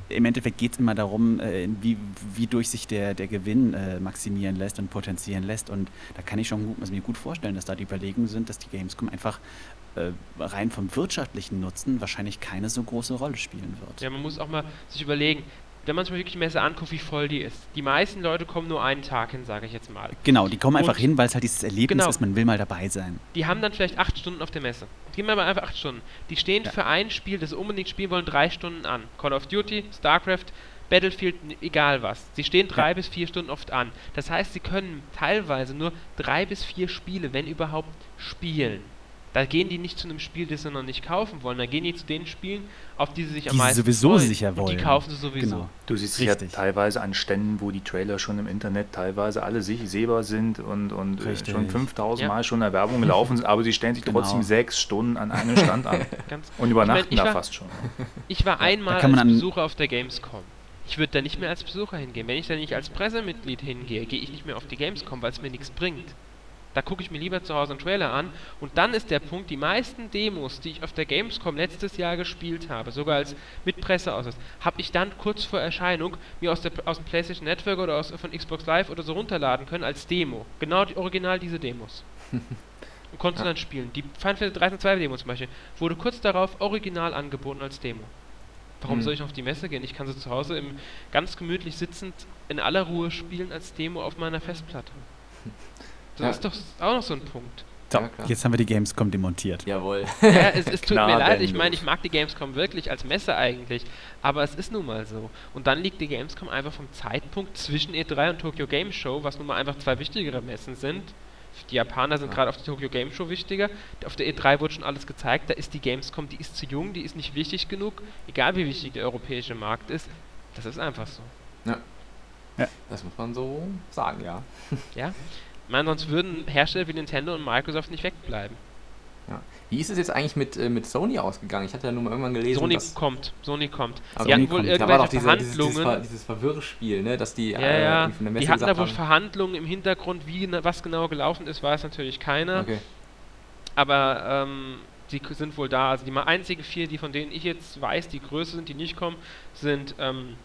im Endeffekt geht es immer darum, äh, wie, wie durch sich der, der Gewinn äh, maximieren lässt und potenzieren lässt. Und da kann ich schon gut, also mir gut vorstellen, dass da die Überlegungen sind, dass die Gamescom einfach äh, rein vom wirtschaftlichen Nutzen wahrscheinlich keine so große Rolle spielen wird. Ja, man muss auch mal sich überlegen, wenn man sich mal wirklich die Messe anguckt, wie voll die ist. Die meisten Leute kommen nur einen Tag hin, sage ich jetzt mal. Genau, die kommen und einfach hin, weil es halt dieses Erlebnis genau, ist, man will mal dabei sein. Die haben dann vielleicht acht Stunden auf der Messe. Die haben aber einfach acht Stunden. Die stehen ja. für ein Spiel, das sie unbedingt spielen wollen, drei Stunden an. Call of Duty, StarCraft, Battlefield, egal was. Sie stehen drei ja. bis vier Stunden oft an. Das heißt, sie können teilweise nur drei bis vier Spiele, wenn überhaupt, spielen. Da gehen die nicht zu einem Spiel, das sie noch nicht kaufen wollen. Da gehen die zu den Spielen, auf die sie sich am Die sie meisten sowieso freuen. sicher Und wollen. Die kaufen sie sowieso. Genau. Du siehst Richtig. ja teilweise an Ständen, wo die Trailer schon im Internet teilweise alle sich sehbar sind und, und äh, Richtig. schon 5000 Ja. Mal schon in der Werbung gelaufen sind, aber sie stellen sich Genau. trotzdem sechs Stunden an einem Stand an Ganz und übernachten ich da war- fast schon. Ich war einmal kann man als Besucher auf der Gamescom. Ich würde da nicht mehr als Besucher hingehen. Wenn ich da nicht als Pressemitglied hingehe, gehe ich nicht mehr auf die Gamescom, weil es mir nichts bringt. Da gucke ich mir lieber zu Hause einen Trailer an. Und dann ist der Punkt, die meisten Demos, die ich auf der Gamescom letztes Jahr gespielt habe, sogar als mit Presseausweis, habe ich dann kurz vor Erscheinung mir aus, der, aus dem PlayStation Network oder aus, von Xbox Live oder so runterladen können als Demo. Genau die, original diese Demos. Und konntest du dann spielen. Die Final Fantasy 13 2 Demo zum Beispiel wurde kurz darauf original angeboten als Demo. Warum Hm. soll ich noch auf die Messe gehen? Ich kann sie zu Hause im, ganz gemütlich sitzend in aller Ruhe spielen als Demo auf meiner Festplatte. Das Ja. ist doch auch noch so ein Punkt. So, Ja, jetzt haben wir die Gamescom demontiert. Jawohl. Ja, es, es tut mir leid, ich meine, ich mag die Gamescom wirklich als Messe eigentlich, aber es ist nun mal so. Und dann liegt die Gamescom einfach vom Zeitpunkt zwischen E3 und Tokyo Game Show, was nun mal einfach zwei wichtigere Messen sind. Die Japaner sind Ja. gerade auf der Tokyo Game Show wichtiger. Auf der E3 wurde schon alles gezeigt. Da ist die Gamescom, die ist zu jung, die ist nicht wichtig genug, egal wie wichtig der europäische Markt ist. Das ist einfach so. Das muss man so sagen, ja. Ich meine, sonst würden Hersteller wie Nintendo und Microsoft nicht wegbleiben. Wie ist es jetzt eigentlich mit, äh, mit Sony ausgegangen? Ich hatte ja nur mal irgendwann gelesen, Sony dass... kommt, Sony kommt. Also Die hatten Sony wohl kommt. Irgendwelche diese, dieses, dieses, Verhandlungen. dieses Verwirrspiel, ne? Dass die Ja, äh, ja. irgendwie von der Messe Die hatten da wohl Verhandlungen im Hintergrund, wie was genau gelaufen ist, weiß natürlich keiner. Okay. Aber ähm, die sind wohl da. Also die einzigen vier, die von denen ich jetzt weiß, die größer sind, die nicht kommen, sind ähm,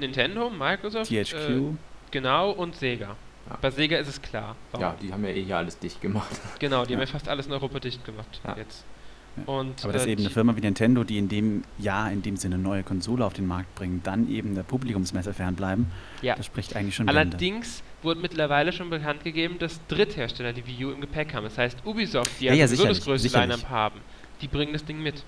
Nintendo, Microsoft, THQ. Äh, genau und Sega. Ja. Bei Sega ist es klar. warum. Ja, die haben ja eh hier alles dicht gemacht. Genau, die haben Ja. ja fast alles in Europa dicht gemacht Ja. jetzt. Ja. Und, Aber dass äh, eben eine Firma wie Nintendo, die in dem Jahr, in dem sie eine neue Konsole auf den Markt bringen, dann eben der Publikumsmesse fernbleiben, Ja. das spricht eigentlich schon Bände. Allerdings wurde mittlerweile schon bekannt gegeben, dass Dritthersteller die Wii U im Gepäck haben. Das heißt, Ubisoft, die Ja, ja, ja, sowieso das sicherlich, größte sicherlich. Line-Up haben, die bringen das Ding mit.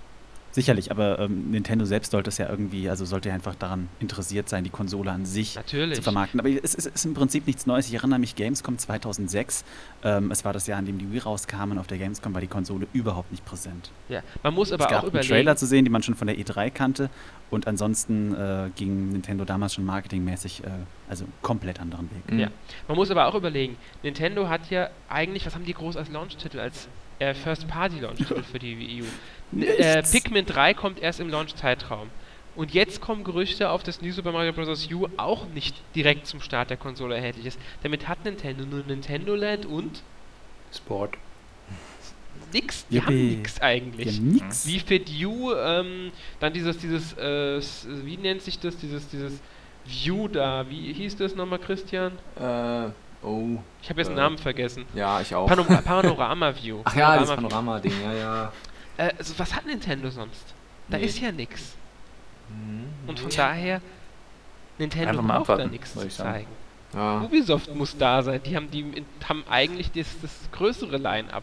Sicherlich, aber ähm, Nintendo selbst sollte es ja irgendwie, also sollte ja einfach daran interessiert sein, die Konsole an sich Natürlich. zu vermarkten. Aber es ist, es ist im Prinzip nichts Neues. Ich erinnere mich, Gamescom 2006, ähm, es war das Jahr, in dem die Wii rauskam und auf der Gamescom war die Konsole überhaupt nicht präsent. Ja. Man muss aber es gab auch einen überlegen. Trailer zu sehen, den man schon von der E3 kannte und ansonsten äh, ging Nintendo damals schon marketingmäßig, äh, also komplett anderen Weg. Ja. Man muss aber auch überlegen, Nintendo hat ja eigentlich, was haben die groß als Launch-Titel, als äh, First-Party-Launch-Titel für die Wii U? Äh. Pikmin 3 kommt erst im Launch-Zeitraum. Und jetzt kommen Gerüchte auf, dass New Super Mario Bros. U auch nicht direkt zum Start der Konsole erhältlich ist. Damit hat Nintendo nur Nintendo Land und Sport. nix. Die Yippie. haben nix eigentlich. Ja, nix. Wie Fit U, ähm, dann dieses, dieses, äh, wie nennt sich das, dieses, dieses View da, wie hieß das nochmal, Christian? Äh, oh, Ich habe jetzt den Äh, Namen vergessen. ja, ich auch. Panom Panorama View. Ach ja, das View. Panorama-Ding, ja, ja. Äh, also was hat Nintendo sonst? Da Nee. ist ja nix. Mhm. Und von daher, Nintendo Einfach braucht da nichts zu würd ich sagen. zeigen. Ja. Ubisoft muss da sein. Die haben, die haben eigentlich das, das größere Line-Up.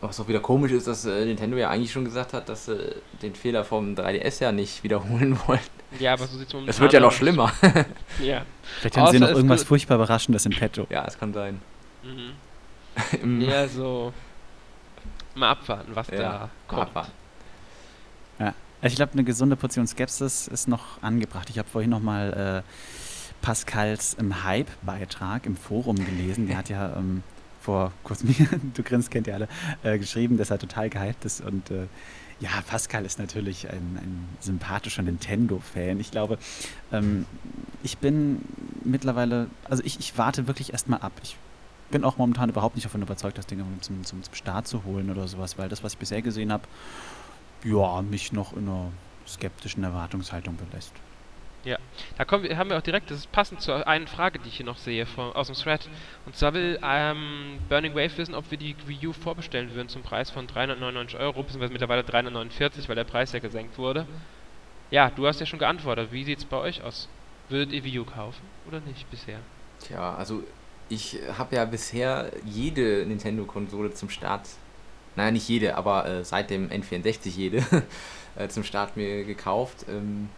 Was auch wieder komisch ist, dass äh, Nintendo ja eigentlich schon gesagt hat, dass sie den Fehler vom 3DS ja nicht wiederholen wollen. Ja, aber so sieht's momentan Es wird ja noch schlimmer. Ja. Vielleicht haben sie noch es irgendwas furchtbar Überraschendes im Petto. ja, es kann sein. Mhm. Ja, so. Mal abwarten, was Ja, da kommt. abwarten. Also ich glaube, eine gesunde Portion Skepsis ist noch angebracht. Ich habe vorhin noch mal äh, Pascals im Hype-Beitrag im Forum gelesen. Der hat ja ähm, vor kurzem, du grinst, kennt ihr alle, äh, geschrieben, dass er total gehypt ist. Und äh, ja, Pascal ist natürlich ein, ein sympathischer Nintendo-Fan. Ich glaube, ähm, ich bin mittlerweile, also ich, ich warte wirklich erstmal ab. Ich bin auch momentan überhaupt nicht davon überzeugt, das Ding zum, zum, zum Start zu holen oder sowas, weil das, was ich bisher gesehen habe, ja, mich noch in einer skeptischen Erwartungshaltung belässt. Da kommen wir, haben wir auch direkt, das ist passend zu einer Frage, die ich hier noch sehe von, aus dem Thread. Und zwar will ähm, Burning Wave wissen, ob wir die Wii U vorbestellen würden zum Preis von 399 Euro, beziehungsweise mittlerweile 349, weil der Preis ja gesenkt wurde. Ja, du hast ja schon geantwortet. Wie sieht's bei euch aus? Würdet ihr Wii U kaufen oder nicht bisher? Tja, also ich habe ja bisher jede Nintendo-Konsole zum Start, naja, nicht jede, aber äh, seit dem N64 jede, äh, zum Start mir gekauft. Ähm,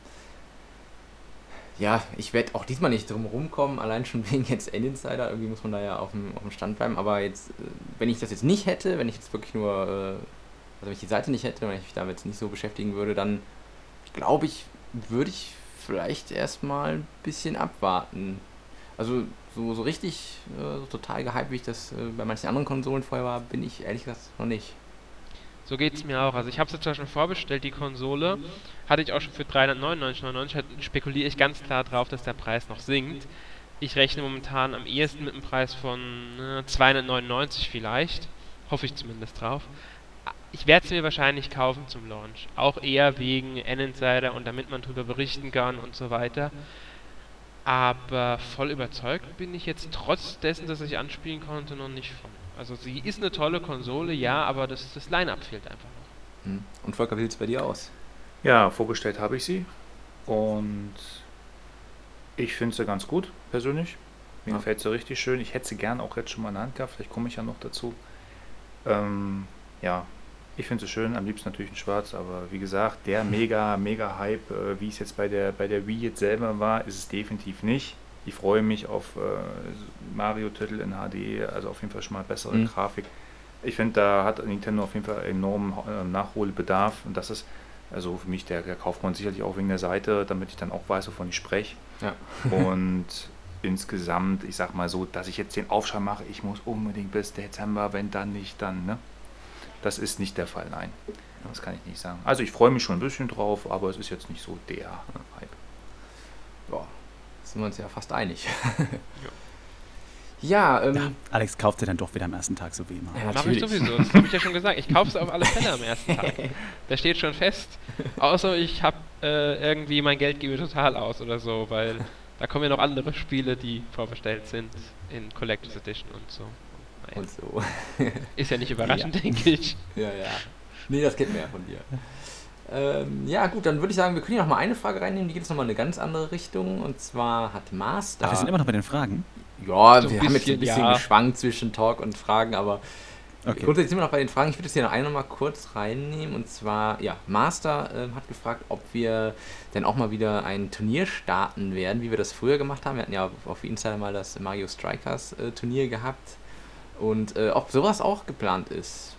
ja, ich werde auch diesmal nicht drum rumkommen, allein schon wegen jetzt Endinsider. Irgendwie muss man da ja auf dem, auf dem Stand bleiben. Aber jetzt, äh, wenn ich das jetzt nicht hätte, wenn ich jetzt wirklich nur, äh, also wenn ich die Seite nicht hätte, wenn ich mich damit nicht so beschäftigen würde, dann glaube ich, würde ich vielleicht erstmal ein bisschen abwarten. Also so, so richtig, äh, so total gehypt, wie ich das bei manchen anderen Konsolen vorher war, bin ich ehrlich gesagt noch nicht. So geht es mir auch. Also ich habe es jetzt schon vorbestellt, die Konsole. Hatte ich auch schon für 399,99. Spekuliere ich ganz klar drauf, dass der Preis noch sinkt. Ich rechne momentan am ehesten mit einem Preis von äh, 299 vielleicht. Hoffe ich zumindest drauf. Ich werde es mir wahrscheinlich kaufen zum Launch. Auch eher wegen N-Insider und damit man darüber berichten kann und so weiter. Aber voll überzeugt bin ich jetzt trotz dessen, dass ich anspielen konnte, noch nicht von. Also sie ist eine tolle Konsole, ja, aber das, das Line-Up fehlt einfach noch. Hm. Und Volker, wie sieht es bei dir aus? Ja, vorgestellt habe ich sie. Und ich finde sie ganz gut, persönlich. Mir Ja. gefällt sie richtig schön. Ich hätte sie gern auch jetzt schon mal in der Hand gehabt. Vielleicht komme ich ja noch dazu. Ähm, ja, ich finde sie schön. Am liebsten natürlich in schwarz. Aber wie gesagt, der mega, mega Hype, äh, wie es jetzt bei der, bei der Wii jetzt selber war, ist es definitiv nicht. Ich freue mich auf äh, Mario-Titel in HD. Also auf jeden Fall schon mal bessere Mhm. Grafik. Ich finde, da hat Nintendo auf jeden Fall enormen äh, Nachholbedarf. Und das ist also für mich, der, der kauft man sicherlich auch wegen der Seite, damit ich dann auch weiß, wovon ich spreche. Ja. Und insgesamt, ich sag mal so, dass ich jetzt den Aufschrei mache, ich muss unbedingt bis Dezember, wenn dann nicht, dann, ne? Das ist nicht der Fall, nein. Das kann ich nicht sagen. Also ich freue mich schon ein bisschen drauf, aber es ist jetzt nicht so der Hype. Ja, sind wir uns ja fast einig. ja, ähm, Ja, Alex kauft sie dann doch wieder am ersten Tag, so wie immer. Ja, Mache ich sowieso, das habe ich ja schon gesagt. Ich kaufe es auf alle Fälle am ersten Tag. Der steht schon fest. Außer ich habe äh, irgendwie mein Geld gebe total aus oder so, weil da kommen ja noch andere Spiele, die vorbestellt sind in Collector's Edition und so. Naja, und so. ist ja nicht überraschend, denke ich. Ja, ja. Nee, das kennt man ja von dir. Ähm, ja, gut, dann würde ich sagen, wir können hier noch mal eine Frage reinnehmen, die geht jetzt nochmal in eine ganz andere Richtung. Und zwar hat Master. Ach, wir sind immer noch bei den Fragen. ja, So wir haben jetzt ein bisschen, bisschen ja. geschwankt zwischen Talk und Fragen, aber Okay. grundsätzlich sind wir noch bei den Fragen. Ich würde jetzt hier noch eine mal kurz reinnehmen. Und zwar, ja, Master ähm, hat gefragt, ob wir denn auch mal wieder ein Turnier starten werden, wie wir das früher gemacht haben. Wir hatten ja auf Insider mal das Mario Strikers äh, Turnier gehabt. Und äh, ob sowas auch geplant ist.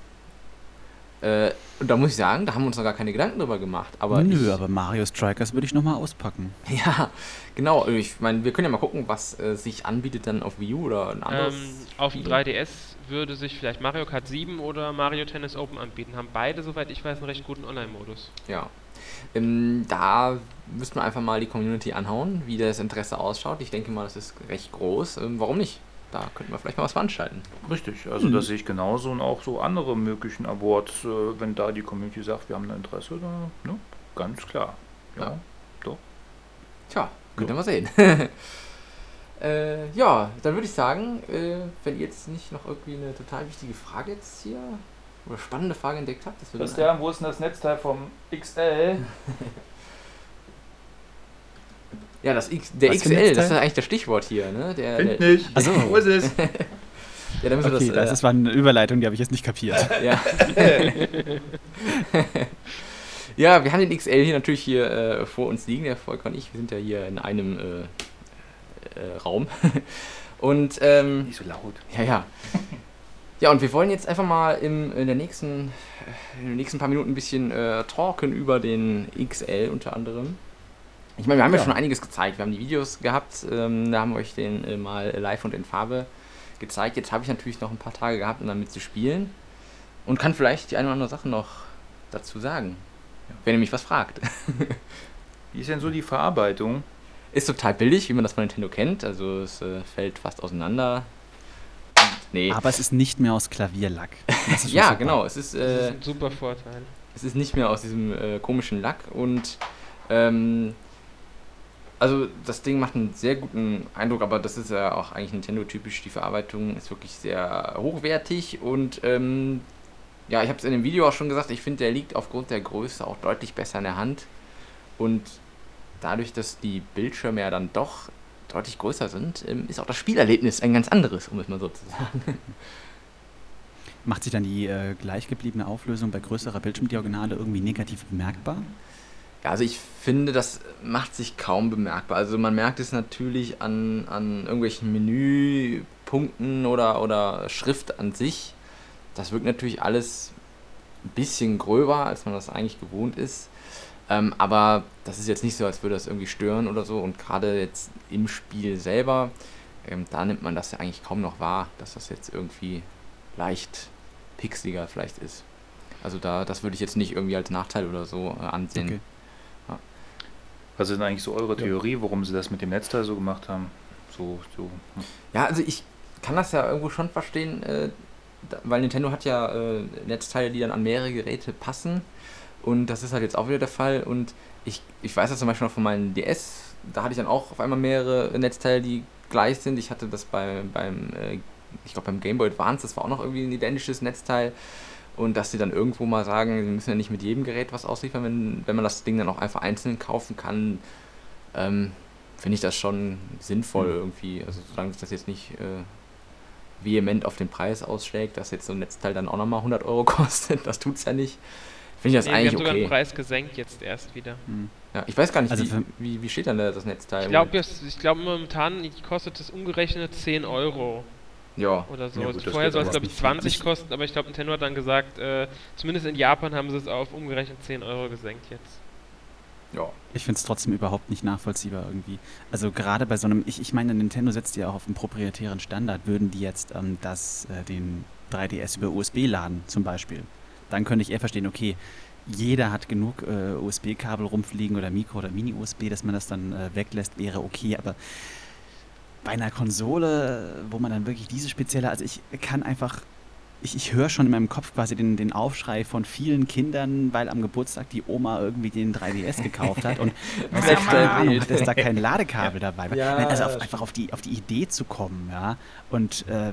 Äh, und da muss ich sagen, da haben wir uns noch gar keine Gedanken drüber gemacht. Aber Nö, ich, aber Mario Strikers würde ich nochmal auspacken. Ja, genau. Ich meine, wir können ja mal gucken, was äh, sich anbietet dann auf Wii U oder ein anderes. Ähm, auf dem Spiel. 3DS würde sich vielleicht Mario Kart 7 oder Mario Tennis Open anbieten. Haben beide, soweit ich weiß, einen recht guten Online-Modus. Ja. Ähm, da müssten wir einfach mal die Community anhauen, wie das Interesse ausschaut. Ich denke mal, das ist recht groß. Ähm, warum nicht? Da könnten wir vielleicht mal was veranstalten. Richtig, also das sehe ich genauso und auch so andere möglichen Awards, äh, wenn da die Community sagt, wir haben ein Interesse, da, ne? ganz klar. Ja. Ja. doch. Tja, könnt ihr Ja. mal sehen. äh, ja, dann würde ich sagen, äh, wenn ihr jetzt nicht noch irgendwie eine total wichtige Frage jetzt hier oder spannende Frage entdeckt habt, dass wir dann Christian, wo ist denn das Netzteil vom XL? Ja, das X, der Was XL, das ist eigentlich das Stichwort hier, ne? Der, Find der, nicht. Ach so. Wo ist es? ja, da müssen Okay, wir das, das, das war eine Überleitung, die habe ich jetzt nicht kapiert. äh, ja. ja, wir haben den XL hier natürlich hier äh, vor uns liegen, der Volker und ich, wir sind ja hier in einem äh, äh, Raum. und ähm, Nicht so laut. Ja, ja. Ja, und wir wollen jetzt einfach mal im, in, der nächsten, in den nächsten paar Minuten ein bisschen äh, talken über den XL unter anderem. Ich meine, wir haben ja. Ja. schon einiges gezeigt. Wir haben die Videos gehabt, ähm, da haben wir euch den äh, mal live und in Farbe gezeigt. Jetzt habe ich natürlich noch ein paar Tage gehabt, um damit zu spielen. Und kann vielleicht die eine oder andere Sache noch dazu sagen. Wenn ihr mich was fragt. Wie ist denn so die Verarbeitung? Ist total billig, wie man das von Nintendo kennt. Also es äh, fällt fast auseinander. Nee. Aber es ist nicht mehr aus Klavierlack. Das ja, super. genau. Es ist, Das äh, ist ein super Vorteil. es ist nicht mehr aus diesem äh, komischen Lack und ähm, also das Ding macht einen sehr guten Eindruck, aber das ist ja auch eigentlich Nintendo-typisch. Die Verarbeitung ist wirklich sehr hochwertig und ähm, ja, ich habe es in dem Video auch schon gesagt, ich finde, der liegt aufgrund der Größe auch deutlich besser in der Hand und dadurch, dass die Bildschirme ja dann doch deutlich größer sind, ähm, ist auch das Spielerlebnis ein ganz anderes, um es mal so zu sagen. Macht sich dann die äh, gleichgebliebene Auflösung bei größerer Bildschirmdiagonale irgendwie negativ bemerkbar? Ja, also ich finde, das macht sich kaum bemerkbar. Also man merkt es natürlich an, an irgendwelchen Menüpunkten oder, oder Schrift an sich. Das wirkt natürlich alles ein bisschen gröber, als man das eigentlich gewohnt ist. Ähm, aber das ist jetzt nicht so, als würde das irgendwie stören oder so. Und gerade jetzt im Spiel selber, ähm, da nimmt man das ja eigentlich kaum noch wahr, dass das jetzt irgendwie leicht pixeliger vielleicht ist. Also da, das würde ich jetzt nicht irgendwie als Nachteil oder so äh, ansehen. Okay. Was ist denn eigentlich so eure Theorie, warum sie das mit dem Netzteil so gemacht haben? So, so. hm. Ja, also ich kann das ja irgendwo schon verstehen, äh, da, weil Nintendo hat ja äh, Netzteile, die dann an mehrere Geräte passen. Und das ist halt jetzt auch wieder der Fall. Und ich, ich weiß das zum Beispiel noch von meinem DS. Da hatte ich dann auch auf einmal mehrere Netzteile, die gleich sind. Ich hatte das bei, beim, äh, ich glaube beim Game Boy Advance, das war auch noch irgendwie ein identisches Netzteil. Und dass sie dann irgendwo mal sagen, sie müssen ja nicht mit jedem Gerät was ausliefern, wenn, wenn man das Ding dann auch einfach einzeln kaufen kann, ähm, finde ich das schon sinnvoll Mhm. irgendwie. Also solange sich das jetzt nicht äh, vehement auf den Preis ausschlägt, dass jetzt so ein Netzteil dann auch nochmal 100 Euro kostet, das tut's ja nicht. Finde ich das Nee, wir eigentlich haben sogar den okay. Preis gesenkt jetzt erst wieder. Hm. Ja, ich weiß gar nicht, Also wie, wie, wie steht dann da das Netzteil? Ich glaube, ich glaub, momentan kostet es umgerechnet 10 Euro Ja, oder so. Ja, Also gut, Vorher soll es, glaube ich, nicht. 20 Ich- kosten, aber ich glaube, Nintendo hat dann gesagt, äh, zumindest in Japan haben sie es auf umgerechnet 10 Euro gesenkt jetzt. ja. Ich finde es trotzdem überhaupt nicht nachvollziehbar irgendwie. Also gerade bei so einem, ich, ich meine, Nintendo setzt ja auch auf einen proprietären Standard, würden die jetzt ähm, das, äh, den 3DS über USB laden zum Beispiel, dann könnte ich eher verstehen, okay, jeder hat genug äh, USB-Kabel rumfliegen oder Mikro- oder Mini-USB, dass man das dann äh, weglässt, wäre okay, aber bei einer Konsole, wo man dann wirklich diese spezielle, also ich kann einfach, ich, ich höre schon in meinem Kopf quasi den, den Aufschrei von vielen Kindern, weil am Geburtstag die Oma irgendwie den 3DS gekauft hat und keine ist ja Ahnung, wild. hat es da kein Ladekabel dabei. war. Ja, Nein, also auf, einfach auf die, auf die Idee zu kommen, ja. Und äh,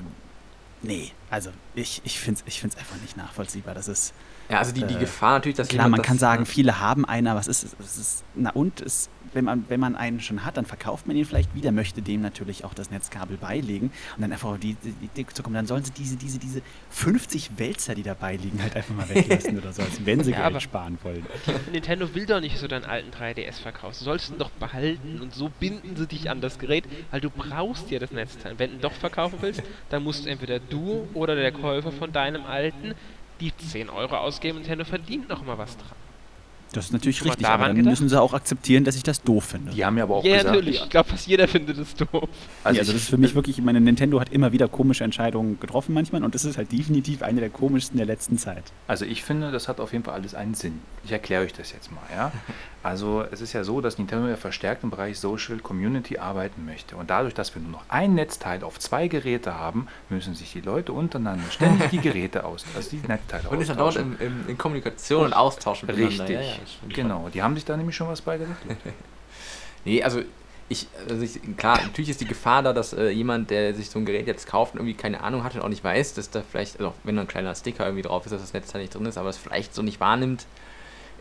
nee, also ich, ich finde es ich find's einfach nicht nachvollziehbar. Das ist, Ja, also die, die Äh, Gefahr natürlich, dass Klar, man das, kann sagen, äh, viele haben einen, aber es ist, es ist, na und, es, wenn, man, wenn man einen schon hat, dann verkauft man ihn vielleicht wieder, möchte dem natürlich auch das Netzkabel beilegen und dann einfach die, die die zu kommen, dann sollen sie diese, diese, diese 50 Wälzer, die dabei liegen, halt einfach mal weglassen oder so, als wenn sie Ja, Geld sparen wollen. Nintendo will doch nicht so deinen alten 3DS verkaufen. Du sollst ihn doch behalten und so binden sie dich an das Gerät, weil du brauchst ja das Netzteil. Wenn du ihn doch verkaufen willst, dann musst entweder du oder der Käufer von deinem alten die 10 Euro ausgeben und Nintendo verdient noch mal was dran. Das ist natürlich richtig, aber dann gedacht? müssen sie auch akzeptieren, dass ich das doof finde. Die haben ja aber auch Ja, gesagt, natürlich. Ich glaube, fast jeder findet es doof. Also, also, also das ist für mich wirklich, ich meine, Nintendo hat immer wieder komische Entscheidungen getroffen manchmal und das ist halt definitiv eine der komischsten der letzten Zeit. Also ich finde, das hat auf jeden Fall alles einen Sinn. Ich erkläre euch das jetzt mal, ja. Also es ist ja so, dass Nintendo ja verstärkt im Bereich Social Community arbeiten möchte. Und dadurch, dass wir nur noch ein Netzteil auf zwei Geräte haben, müssen sich die Leute untereinander ständig die Geräte aus, also die Netzteile Und ist dann dauernd austauschen. in, in, in Kommunikation und Austausch miteinander. Richtig, Ja, ja, genau. Die haben sich da nämlich schon was beigedacht. Nee, also ich, also ich, klar, natürlich ist die Gefahr da, dass äh, jemand, der sich so ein Gerät jetzt kauft und irgendwie keine Ahnung hat und auch nicht weiß, dass da vielleicht, also wenn da ein kleiner Sticker irgendwie drauf ist, dass das Netzteil nicht drin ist, aber es vielleicht so nicht wahrnimmt,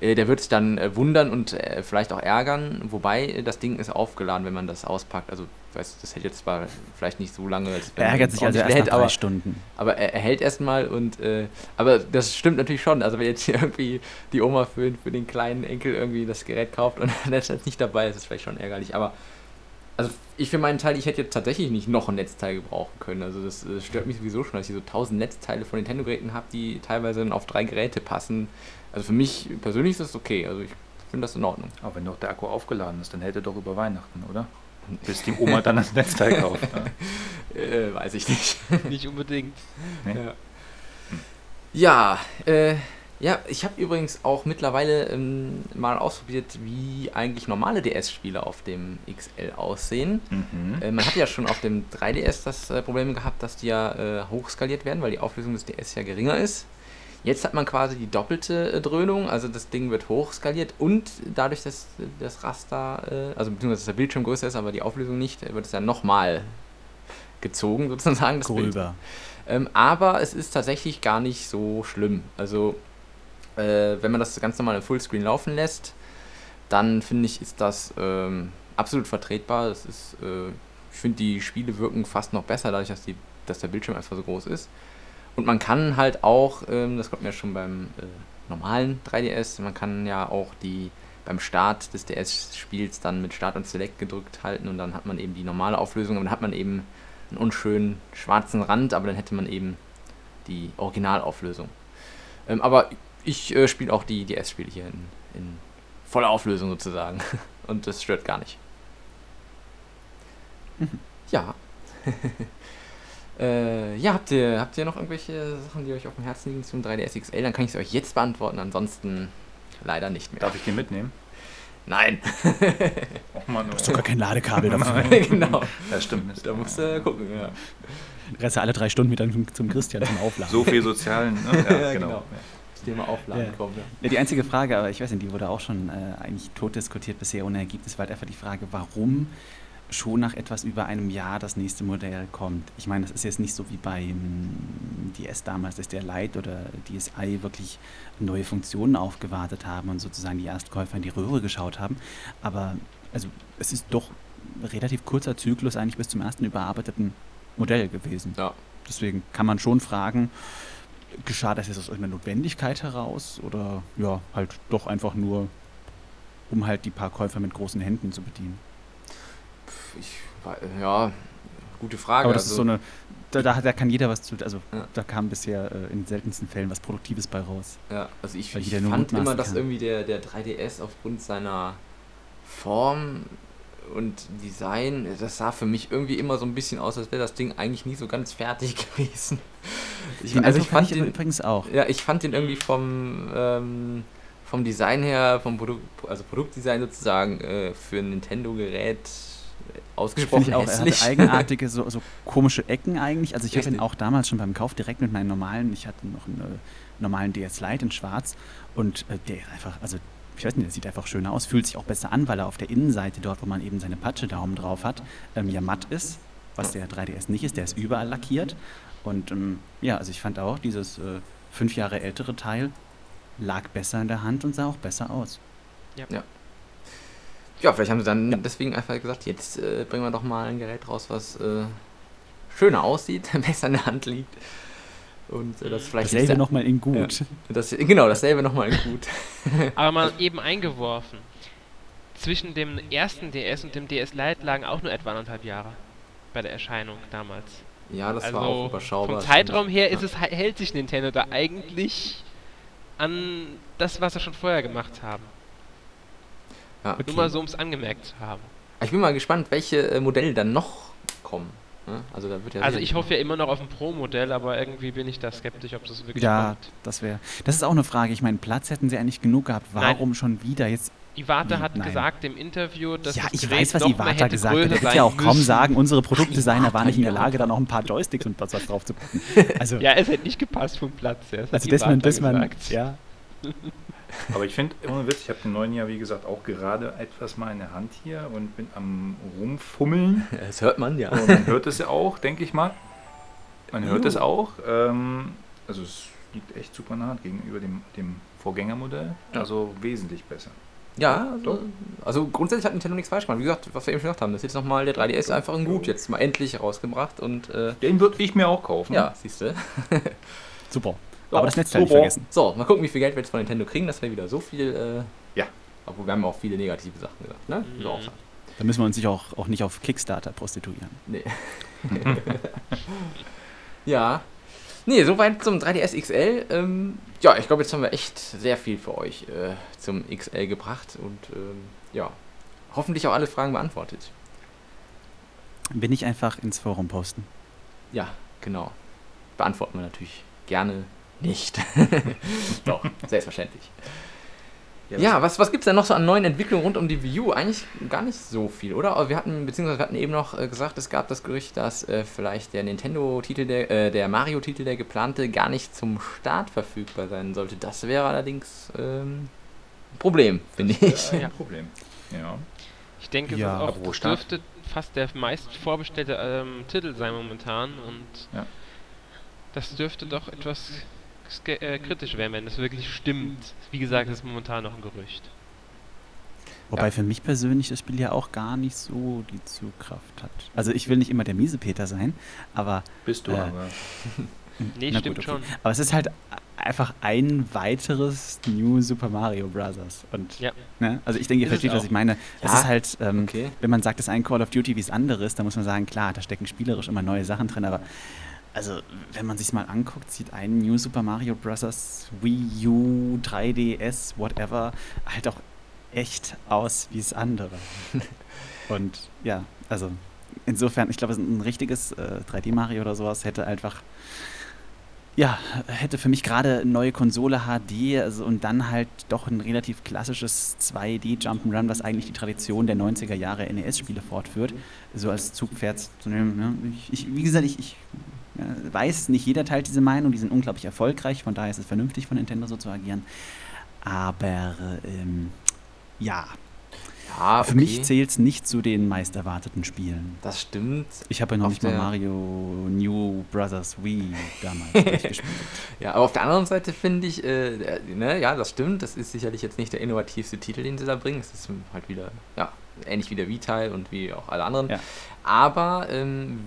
der wird sich dann äh, wundern und äh, vielleicht auch ärgern, wobei äh, das Ding ist aufgeladen, wenn man das auspackt. Also, weiß, das hält jetzt zwar vielleicht nicht so lange, als Er ärgert sich also erst nach lädt, drei aber, Stunden. aber er, er hält erstmal und äh, aber das stimmt natürlich schon. Also wenn jetzt hier irgendwie die Oma für, für den kleinen Enkel irgendwie das Gerät kauft und das ist nicht dabei, ist es vielleicht schon ärgerlich. Aber also ich für meinen Teil, ich hätte jetzt tatsächlich nicht noch ein Netzteil gebrauchen können. Also das, äh, stört mich sowieso schon, dass ich so tausend Netzteile von Nintendo-Geräten habe, die teilweise dann auf drei Geräte passen. Also für mich persönlich ist das okay. Also ich finde das in Ordnung. Aber wenn doch der Akku aufgeladen ist, dann hält er doch über Weihnachten, oder? Bis die Oma dann das Netzteil kauft. ne? Äh, weiß ich nicht. Nicht unbedingt. Nee? Ja, ja, äh, ja ich habe übrigens auch mittlerweile ähm, mal ausprobiert, wie eigentlich normale DS-Spiele auf dem XL aussehen. Mhm. Äh, man hat ja schon auf dem 3DS das äh, Problem gehabt, dass die ja äh, hochskaliert werden, weil die Auflösung des DS ja geringer ist. Jetzt hat man quasi die doppelte äh, Dröhnung, also das Ding wird hochskaliert und dadurch, dass das Raster, äh, also beziehungsweise dass der Bildschirm größer ist, aber die Auflösung nicht, wird es ja nochmal gezogen sozusagen. Das. Gröber. Ähm, aber es ist tatsächlich gar nicht so schlimm. Also, äh, wenn man das ganz normal im Fullscreen laufen lässt, dann finde ich, ist das ähm, absolut vertretbar. Das ist, äh, ich finde, die Spiele wirken fast noch besser, dadurch, dass, die, dass der Bildschirm einfach so groß ist. Und man kann halt auch, ähm, das kommt mir schon beim äh, normalen 3DS, man kann ja auch die beim Start des DS-Spiels dann mit Start und Select gedrückt halten und dann hat man eben die normale Auflösung, und dann hat man eben einen unschönen schwarzen Rand, aber dann hätte man eben die Originalauflösung. Ähm, aber ich äh, spiele auch die DS-Spiele hier in, in voller Auflösung sozusagen und das stört gar nicht. Mhm. Ja. äh, ja, habt ihr, habt ihr noch irgendwelche Sachen, die euch auf dem Herzen liegen zum 3DS XL? Dann kann ich es euch jetzt beantworten, ansonsten leider nicht mehr. Darf ich den mitnehmen? Nein. Och Mann, Du hast sogar kein Ladekabel dafür. genau. Ja, stimmt. Da musst du gucken, ja. Reste alle drei Stunden wieder zum, Christian zum Aufladen. So viel sozialen. Ne? Ja, Ja, genau. genau. Das Thema Aufladen Ja. kommt, ja. Ja, die einzige Frage, aber ich weiß nicht, die wurde auch schon äh, eigentlich tot diskutiert bisher ohne Ergebnis, war halt einfach die Frage, warum schon nach etwas über einem Jahr das nächste Modell kommt. Ich meine, das ist jetzt nicht so wie beim DS damals, dass der Lite oder DSi wirklich neue Funktionen aufgewartet haben und sozusagen die Erstkäufer in die Röhre geschaut haben. Aber also es ist doch ein relativ kurzer Zyklus eigentlich bis zum ersten überarbeiteten Modell gewesen. Ja. Deswegen kann man schon fragen, geschah das jetzt aus irgendeiner Notwendigkeit heraus oder ja, halt doch einfach nur, um halt die paar Käufer mit großen Händen zu bedienen. Ich, ja, gute Frage. Aber das also, ist so eine, da, da, da kann jeder was zu, also Ja. da kam bisher äh, in seltensten Fällen was Produktives bei raus. Ja, also ich, ich fand immer, dass kann. irgendwie der, der 3DS aufgrund seiner Form und Design, das sah für mich irgendwie immer so ein bisschen aus, als wäre das Ding eigentlich nie so ganz fertig gewesen. Ich, Den also ich fand aber den, übrigens auch. ja, ich fand den irgendwie vom, ähm, vom Design her, vom Produkt, also Produktdesign sozusagen, äh, für ein Nintendo-Gerät ausgesprochen auch, er hatte eigenartige, so, so komische Ecken eigentlich. Also ich habe ihn auch damals schon beim Kauf direkt mit meinem normalen, ich hatte noch einen äh, normalen DS Lite in schwarz. Und äh, der ist einfach, also ich weiß nicht, der sieht einfach schöner aus, fühlt sich auch besser an, weil er auf der Innenseite, dort wo man eben seine Patsche-Daumen drauf hat, ähm, ja matt ist, was der 3DS nicht ist, der ist überall lackiert. Und ähm, ja, also ich fand auch, dieses äh, fünf Jahre ältere Teil lag besser in der Hand und sah auch besser aus. Ja, vielleicht haben sie dann Ja. deswegen einfach gesagt, jetzt äh, bringen wir doch mal ein Gerät raus, was äh, schöner aussieht, besser in der Hand liegt. Und äh, das vielleicht Dasselbe nochmal in gut. das, genau, dasselbe nochmal in gut. Aber mal eben eingeworfen. Zwischen dem ersten DS und dem DS Lite lagen auch nur etwa anderthalb Jahre bei der Erscheinung damals. Ja, das also war auch überschaubar. vom Zeitraum her Ja. ist es, hält sich Nintendo da eigentlich an das, was sie schon vorher gemacht haben. Ja. Okay. Nur mal so, um es angemerkt zu haben. Ich bin mal gespannt, welche äh, Modelle dann noch kommen. ne? Also, da wird ja Also ich hoffe ja immer noch auf ein Pro-Modell, aber irgendwie bin ich da skeptisch, ob das wirklich Ja, kommt. das wäre. Das ist auch eine Frage. Ich meine, Platz hätten sie eigentlich genug gehabt. Warum schon wieder jetzt? Iwata hat Nein. gesagt im Interview, dass ja, das ich Gerät weiß, was Iwata hätte gesagt hat. Er wird sein ja auch kaum sagen, unsere Produktdesigner waren nicht in der Lage, da noch ein paar Joysticks und was, was drauf zu packen. Also, Ja, es hätte nicht gepasst vom Platz her. Das hat also dass man, dass man, ja, Aber ich finde, ohne Witz, ich habe den neuen Jahr, wie gesagt, auch gerade etwas mal in der Hand hier und bin am rumfummeln. Das hört man, ja. Und man hört es ja auch, denke ich mal. Man hört Jo. es auch. Ähm, also es liegt echt super nah gegenüber dem, dem Vorgängermodell. Ja. Also wesentlich besser. Ja, also, Doch. also grundsätzlich hat Nintendo nichts falsch gemacht. Wie gesagt, was wir eben schon gesagt haben, das ist jetzt nochmal der 3DS einfach ein Gut jetzt mal endlich rausgebracht und äh, Den würde ich mir auch kaufen. ja, siehst du. super. Ja, Aber das Netzteil nicht vergessen. So, mal gucken, wie viel Geld wir jetzt von Nintendo kriegen, dass wir wieder so viel. Äh, Ja. Obwohl wir haben auch viele negative Sachen gesagt, ne? Mhm. sagen. Da müssen wir uns sich auch, auch nicht auf Kickstarter prostituieren. Nee. ja. Nee, soweit zum 3DS XL. Ähm, ja, ich glaube, jetzt haben wir echt sehr viel für euch äh, zum XL gebracht und ähm, ja, hoffentlich auch alle Fragen beantwortet. Bin ich einfach ins Forum posten. Ja, genau. Beantworten wir natürlich gerne nicht. Doch, selbstverständlich. Ja, was, was gibt es denn noch so an neuen Entwicklungen rund um die Wii U? Eigentlich gar nicht so viel, oder? Wir hatten, beziehungsweise wir hatten eben noch äh, gesagt, es gab das Gerücht, dass äh, vielleicht der Nintendo-Titel, der, äh, der Mario-Titel, der geplante, gar nicht zum Start verfügbar sein sollte. Das wäre allerdings ähm, ein Problem, finde ich. Ein Ja. Problem. Ja. Ich denke, es Ja. ist auch, dürfte fast der meist vorbestellte ähm, Titel sein momentan und Ja. das dürfte doch etwas äh, kritisch werden, wenn das wirklich stimmt. Wie gesagt, das ist momentan noch ein Gerücht. Wobei Ja. für mich persönlich das Spiel ja auch gar nicht so die Zugkraft hat. Also ich will nicht immer der Miesepeter sein, aber Bist du Äh, aber. Nee, stimmt gut, schon. Aber es ist halt einfach ein weiteres New Super Mario Bros. Und Ja. ne? also ich denke, ihr Ist versteht, was ich meine. Es Ja, ist halt, ähm, okay. wenn man sagt, es ist ein Call of Duty wie es anderes, dann muss man sagen, klar, da stecken spielerisch immer neue Sachen drin, aber also wenn man sich mal anguckt, sieht ein New Super Mario Bros. Wii U, 3DS, whatever, halt auch echt aus wie das andere. Und ja, also insofern, ich glaube, ein richtiges äh, 3D-Mario oder sowas hätte einfach, ja, hätte für mich gerade eine neue Konsole HD also, und dann halt doch ein relativ klassisches 2D-Jump'n'Run, was eigentlich die Tradition der 90er Jahre NES-Spiele fortführt, so als Zugpferd zu nehmen. Ne? Ich, ich, wie gesagt, ich, ich weiß, nicht jeder teilt diese Meinung, die sind unglaublich erfolgreich, von daher ist es vernünftig von Nintendo so zu agieren. Aber ähm, ja, Ja, für mich zählt es nicht zu den meist erwarteten Spielen. Das stimmt. Ich habe ja noch Auf nicht mal Mario New Brothers Wii damals durchgespielt. Ja, aber auf der anderen Seite finde ich, äh, der- ne, ja, das stimmt. Das ist sicherlich jetzt nicht der innovativste Titel, den sie da bringen. Es ist halt wieder, ja, ähnlich wie der Wii-Teil und wie auch alle anderen. Ja. Aber ähm,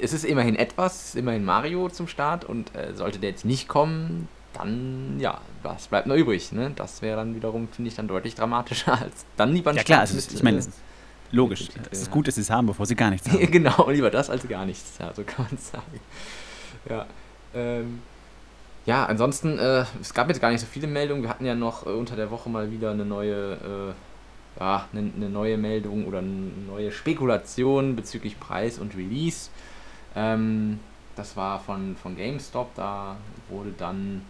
es ist immerhin etwas, es ist immerhin Mario zum Start und äh, sollte der jetzt nicht kommen, dann, ja, was bleibt noch übrig? Ne? Das wäre dann wiederum, finde ich, dann deutlich dramatischer als dann lieber ein Ja klar, also es- mit, ich meine, äh, es logisch. mit Es ist ja. gut, dass sie es haben, bevor sie gar nichts haben. genau, lieber das als gar nichts, ja, so kann man sagen. Ja, ähm, ja ansonsten, äh, es gab jetzt gar nicht so viele Meldungen. Wir hatten ja noch äh, unter der Woche mal wieder eine neue, äh, ja, eine, eine neue Meldung oder eine neue Spekulation bezüglich Preis und Release. Ähm, das war von, von GameStop, da wurde dann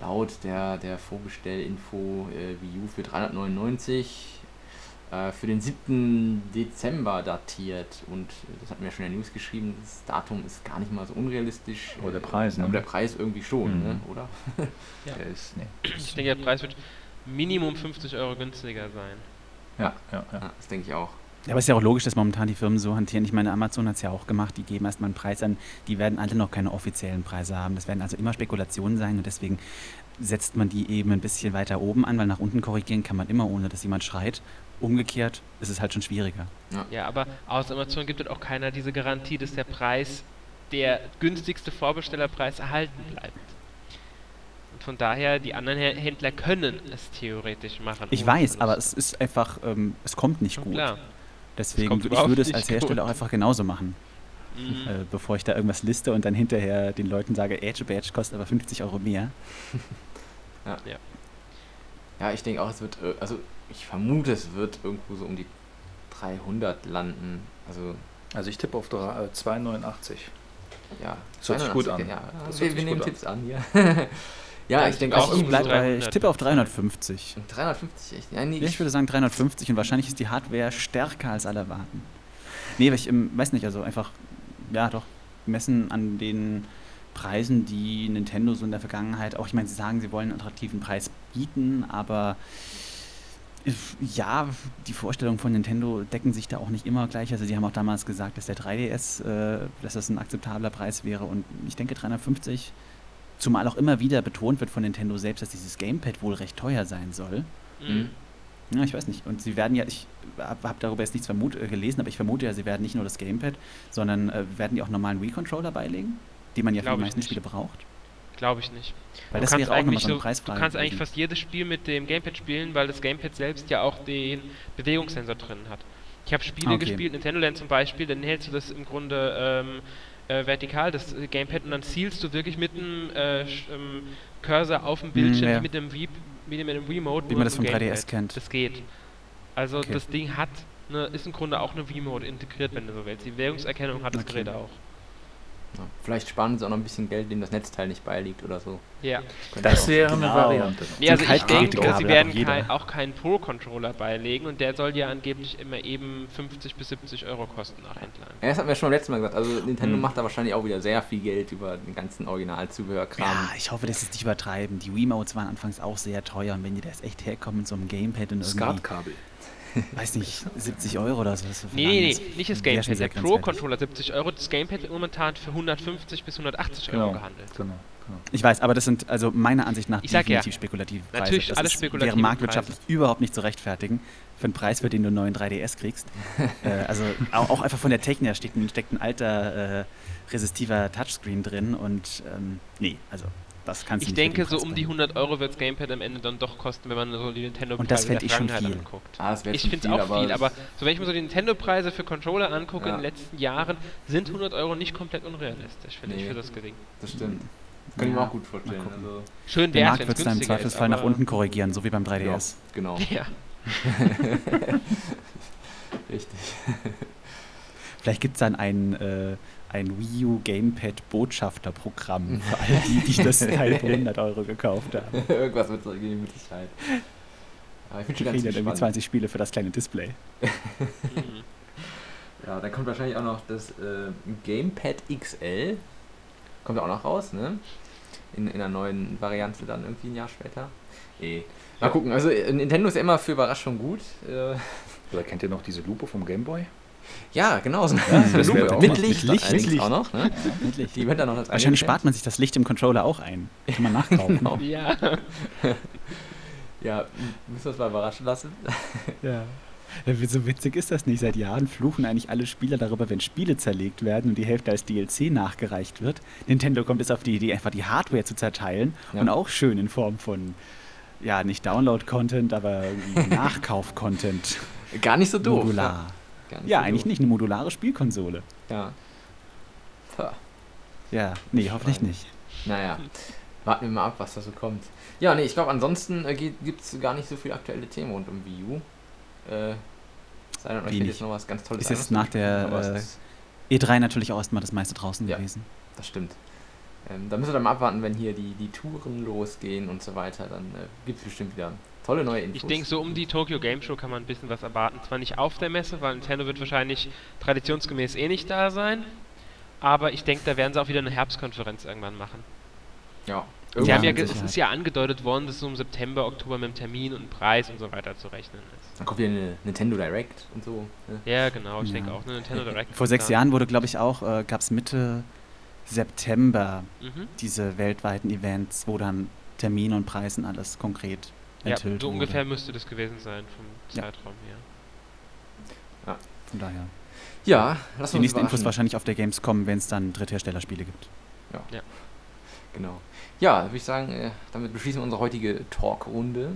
laut der, der Vorbestellinfo äh, Wii U für 399 äh, für den 7. Dezember datiert und das hatten wir ja schon in der News geschrieben, das Datum ist gar nicht mal so unrealistisch. Aber der Preis, ne? Aber der Preis irgendwie schon, Mhm. ne? oder? Ja. Der ist, nee. Ich denke, der Preis wird Minimum 50 Euro günstiger sein. Ja, ja, ja. Ja, das denke ich auch. Ja, aber es ist ja auch logisch, dass momentan die Firmen so hantieren. Ich meine, Amazon hat es ja auch gemacht, die geben erstmal einen Preis an. Die werden alle noch keine offiziellen Preise haben. Das werden also immer Spekulationen sein und deswegen setzt man die eben ein bisschen weiter oben an, weil nach unten korrigieren kann man immer, ohne dass jemand schreit. Umgekehrt ist es halt schon schwieriger. Ja, aber aus Amazon gibt es auch keiner diese Garantie, dass der Preis, der günstigste Vorbestellerpreis erhalten bleibt. Und von daher, die anderen Hä- Händler können es theoretisch machen. Ich weiß, aber es ist einfach, ähm, es kommt nicht gut. klar. Deswegen, ich würde es als Hersteller gut. auch einfach genauso machen, Mhm. äh, bevor ich da irgendwas liste und dann hinterher den Leuten sage, Edge Badge kostet aber 50 Euro mehr. Ja, ich denke auch, es wird, äh, also ich vermute, es wird irgendwo so um die 300 landen. Also, Also ich tippe auf drei- äh, 2,89. ja. Das hört sich gut 82, an. Ja, Das wir, wir nehmen gut an. Tipps an hier. ja, Ja, ich ich denke auch ich, bleib so bei, 300 ich tippe auf sein. 350. 350, echt? Ja, nee, Ja, ich würde sagen 350 und wahrscheinlich ist die Hardware stärker als alle erwarten. Nee, aber ich ähm, weiß nicht, also einfach, ja doch, messen an den Preisen, die Nintendo so in der Vergangenheit, auch ich meine, sie sagen, sie wollen einen attraktiven Preis bieten, aber ja, die Vorstellungen von Nintendo decken sich da auch nicht immer gleich. Also sie haben auch damals gesagt, dass der 3DS, äh, dass das ein akzeptabler Preis wäre und ich denke 350, zumal auch immer wieder betont wird von Nintendo selbst, dass dieses Gamepad wohl recht teuer sein soll. Mhm. Ja, ich weiß nicht. Und sie werden ja, ich habe hab darüber jetzt nichts vermut, äh, gelesen, aber ich vermute ja, sie werden nicht nur das Gamepad, sondern äh, werden die auch normalen Wii-Controller beilegen, die man ja für Glaub die meisten nicht. Spiele braucht. Glaube ich nicht. Weil Du das kannst wäre auch nochmal eigentlich so eine Preisfrage. Du kannst eigentlich fast jedes Spiel mit dem Gamepad spielen, weil das Gamepad selbst ja auch den Bewegungssensor drin hat. Ich habe Spiele Okay. gespielt, Nintendo Land zum Beispiel, dann hältst du das im Grunde ähm, äh, vertikal, das äh, Gamepad, und dann zielst du wirklich mit dem äh, ähm, Cursor auf dem Bildschirm, ja. wie mit dem, Wii, wie mit dem Remote. Wie man das dem vom 3DS Gamepad. kennt. Das geht. Also Okay. das Ding hat, ne, ist im Grunde auch eine Wii-Mode integriert, wenn du so willst. Die Bewegungserkennung hat das Okay. Gerät auch. Ja, vielleicht sparen sie auch noch ein bisschen Geld, dem das Netzteil nicht beiliegt oder so. Ja. Das wäre eine Genau. Variante. Nee, also ich denke, Kabel sie werden kein, auch keinen Pro-Controller beilegen und der soll ja angeblich immer eben 50 bis 70 Euro kosten nach Händlern. Ja, das hatten wir schon beim letzten Mal gesagt. Also Nintendo Hm. macht da wahrscheinlich auch wieder sehr viel Geld über den ganzen Originalzubehörkram. Ja, ich hoffe, das ist nicht übertreiben. Die Wiimotes waren anfangs auch sehr teuer und wenn die das echt herkommen mit so einem Gamepad und irgendwie, Skatkabel. Weiß nicht, 70 Euro oder so. Nee, nee, nee, nicht das Gamepad. Der. Pro-Controller 70 Euro, das Gamepad wird momentan für 150 bis 180 Euro Genau, gehandelt. genau, genau. Ich weiß, aber das sind also meiner Ansicht nach Ich sag ja, definitiv spekulative Preise. natürlich das alles ist- spekulative wäre marktwirtschaftlich überhaupt nicht zu rechtfertigen für einen Preis, für den du einen neuen 3DS kriegst. äh, also auch, auch einfach von der Technik her steckt, ein- steckt ein alter äh, resistiver Touchscreen drin und ähm, nee, also Das kannst du Ich denke, den so um die bringen. 100 Euro wird das Gamepad am Ende dann doch kosten, wenn man so die nintendo Und das Preise der fänd ich schon Vergangenheit viel. anguckt. Ah, das Ich finde es auch viel, aber so wenn ich mir so die Nintendo-Preise für Controller angucke Ja. in den letzten Jahren, sind 100 Euro nicht komplett unrealistisch, finde ich, Nee. für das gering. Das stimmt. Kann ich mir Ja, auch gut vorstellen. Also, Schön Der Markt wird es dann im Zweifelsfall nach unten korrigieren, so wie beim 3DS. genau. Ja, Richtig. Vielleicht gibt es dann ein, äh, ein Wii U Gamepad Botschafterprogramm für all die, die das Teil für 100 Euro gekauft haben. Irgendwas wird so Möglichkeit. Aber ich bin schon ganz kriegen dann irgendwie gespannt. 20 Spiele für das kleine Display. Ja, dann kommt wahrscheinlich auch noch das äh, Gamepad XL. Kommt auch noch raus, ne? In, in einer neuen Variante dann irgendwie ein Jahr später. Eh. Mal gucken, also äh, Nintendo ist ja immer für Überraschung gut. Äh, Oder kennt ihr noch diese Lupe vom Gameboy? Ja, genau. So das wäre Lupe. auch mit Licht, mit Licht. Mit Licht. auch noch, ne? Endlich. Die wird dann noch als Wahrscheinlich spart man sich das Licht im Controller auch ein. Kann man nachkaufen. Genau. Ja. Ja, müssen wir uns mal überraschen lassen. Ja. Ja, So witzig ist das nicht. Seit Jahren fluchen eigentlich alle Spieler darüber, wenn Spiele zerlegt werden und die Hälfte als DLC nachgereicht wird. Nintendo kommt jetzt auf die Idee, einfach die Hardware zu zerteilen Ja. und auch schön in Form von, ja, nicht Download-Content, aber Nachkauf-Content. Gar nicht so doof. Modular. Gar Ja, eigentlich nicht eine modulare Spielkonsole. Ja. Tja. Ja, nee, hoffentlich nicht. Naja, warten wir mal ab, was da so kommt. Ja, nee, ich glaube, ansonsten äh, gibt es gar nicht so viele aktuelle Themen rund um Wii U. Äh, sei denn, euch Wenig. jetzt noch was ganz Tolles Ist was wir nach der, es äh, ist- E3 natürlich auch erstmal das meiste draußen Ja. gewesen. Das stimmt. Ähm, da müssen wir dann mal abwarten, wenn hier die, die Touren losgehen und so weiter. Dann äh, gibt es bestimmt wieder tolle neue Infos. Ich denke, so um die Tokyo Game Show kann man ein bisschen was erwarten. Zwar nicht auf der Messe, weil Nintendo wird wahrscheinlich traditionsgemäß eh nicht da sein. Aber ich denke, da werden sie auch wieder eine Herbstkonferenz irgendwann machen. Ja. Sie haben ja, es Sicherheit. ist ja angedeutet worden, dass so im September, Oktober mit dem Termin und Preis und so weiter zu rechnen ist. Dann kommt wieder eine Nintendo Direct und so. Ne? Ja, genau, ich Ja. denke auch. Ne, Nintendo Direct. Vor sechs Jahren wurde, glaube ich, auch, äh, gab es Mitte September. Mhm. diese weltweiten Events, wo dann Termin und Preis und alles konkret Ja, enthüllt so wurde. ungefähr müsste das gewesen sein vom Ja. Zeitraum her. Von daher. Ja, lass Die uns nächsten Infos wahrscheinlich auf der Games kommen, wenn es dann Drittherstellerspiele gibt. Genau. Ja, würde ich sagen, äh, damit beschließen wir unsere heutige Talkrunde.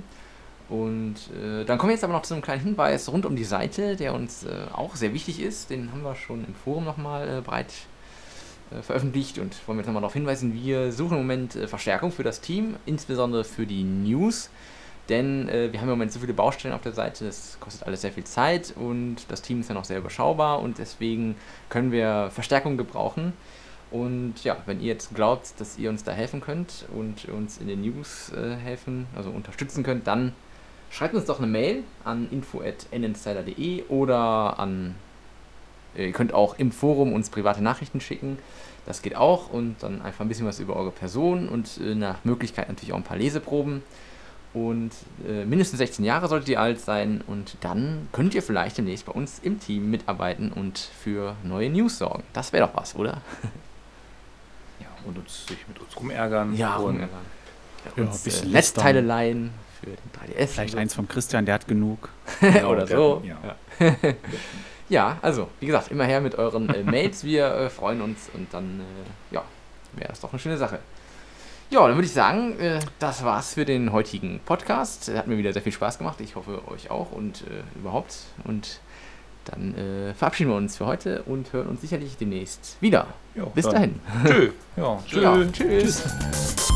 Und äh, dann kommen wir jetzt aber noch zu einem kleinen Hinweis rund um die Seite, der uns äh, auch sehr wichtig ist. Den haben wir schon im Forum nochmal äh, breit äh, veröffentlicht und wollen jetzt nochmal darauf hinweisen, wir suchen im Moment äh, Verstärkung für das Team, insbesondere für die News. Denn äh, wir haben im Moment so viele Baustellen auf der Seite, das kostet alles sehr viel Zeit und das Team ist ja noch sehr überschaubar und deswegen können wir Verstärkung gebrauchen. Und ja, wenn ihr jetzt glaubt, dass ihr uns da helfen könnt und uns in den News äh, helfen, also unterstützen könnt, dann schreibt uns doch eine Mail an info.ninsider.de oder an, äh, ihr könnt auch im Forum uns private Nachrichten schicken. Das geht auch und dann einfach ein bisschen was über eure Person und äh, nach Möglichkeit natürlich auch ein paar Leseproben. Und äh, mindestens 16 Jahre solltet ihr alt sein und dann könnt ihr vielleicht demnächst bei uns im Team mitarbeiten und für neue News sorgen. Das wäre doch was, oder? Ja, und uns, sich mit uns rumärgern. Ja, und rumärgern. Ja, uns, ein bisschen äh, Netzteile leihen für den 3DS. Vielleicht eins vom Christian, der hat genug. Genau, oder der- so. ja. Ja. ja, also, wie gesagt, immer her mit euren äh, Mails. Wir äh, freuen uns und dann, äh, ja, wäre das doch eine schöne Sache. Ja, dann würde ich sagen, äh, das war's für den heutigen Podcast. Hat mir wieder sehr viel Spaß gemacht. Ich hoffe, euch auch und äh, überhaupt. Und dann äh, verabschieden wir uns für heute und hören uns sicherlich demnächst wieder. Ja, Bis dann dahin. Tschö. Ja, tschö. Ja, tschüss. Tschüss.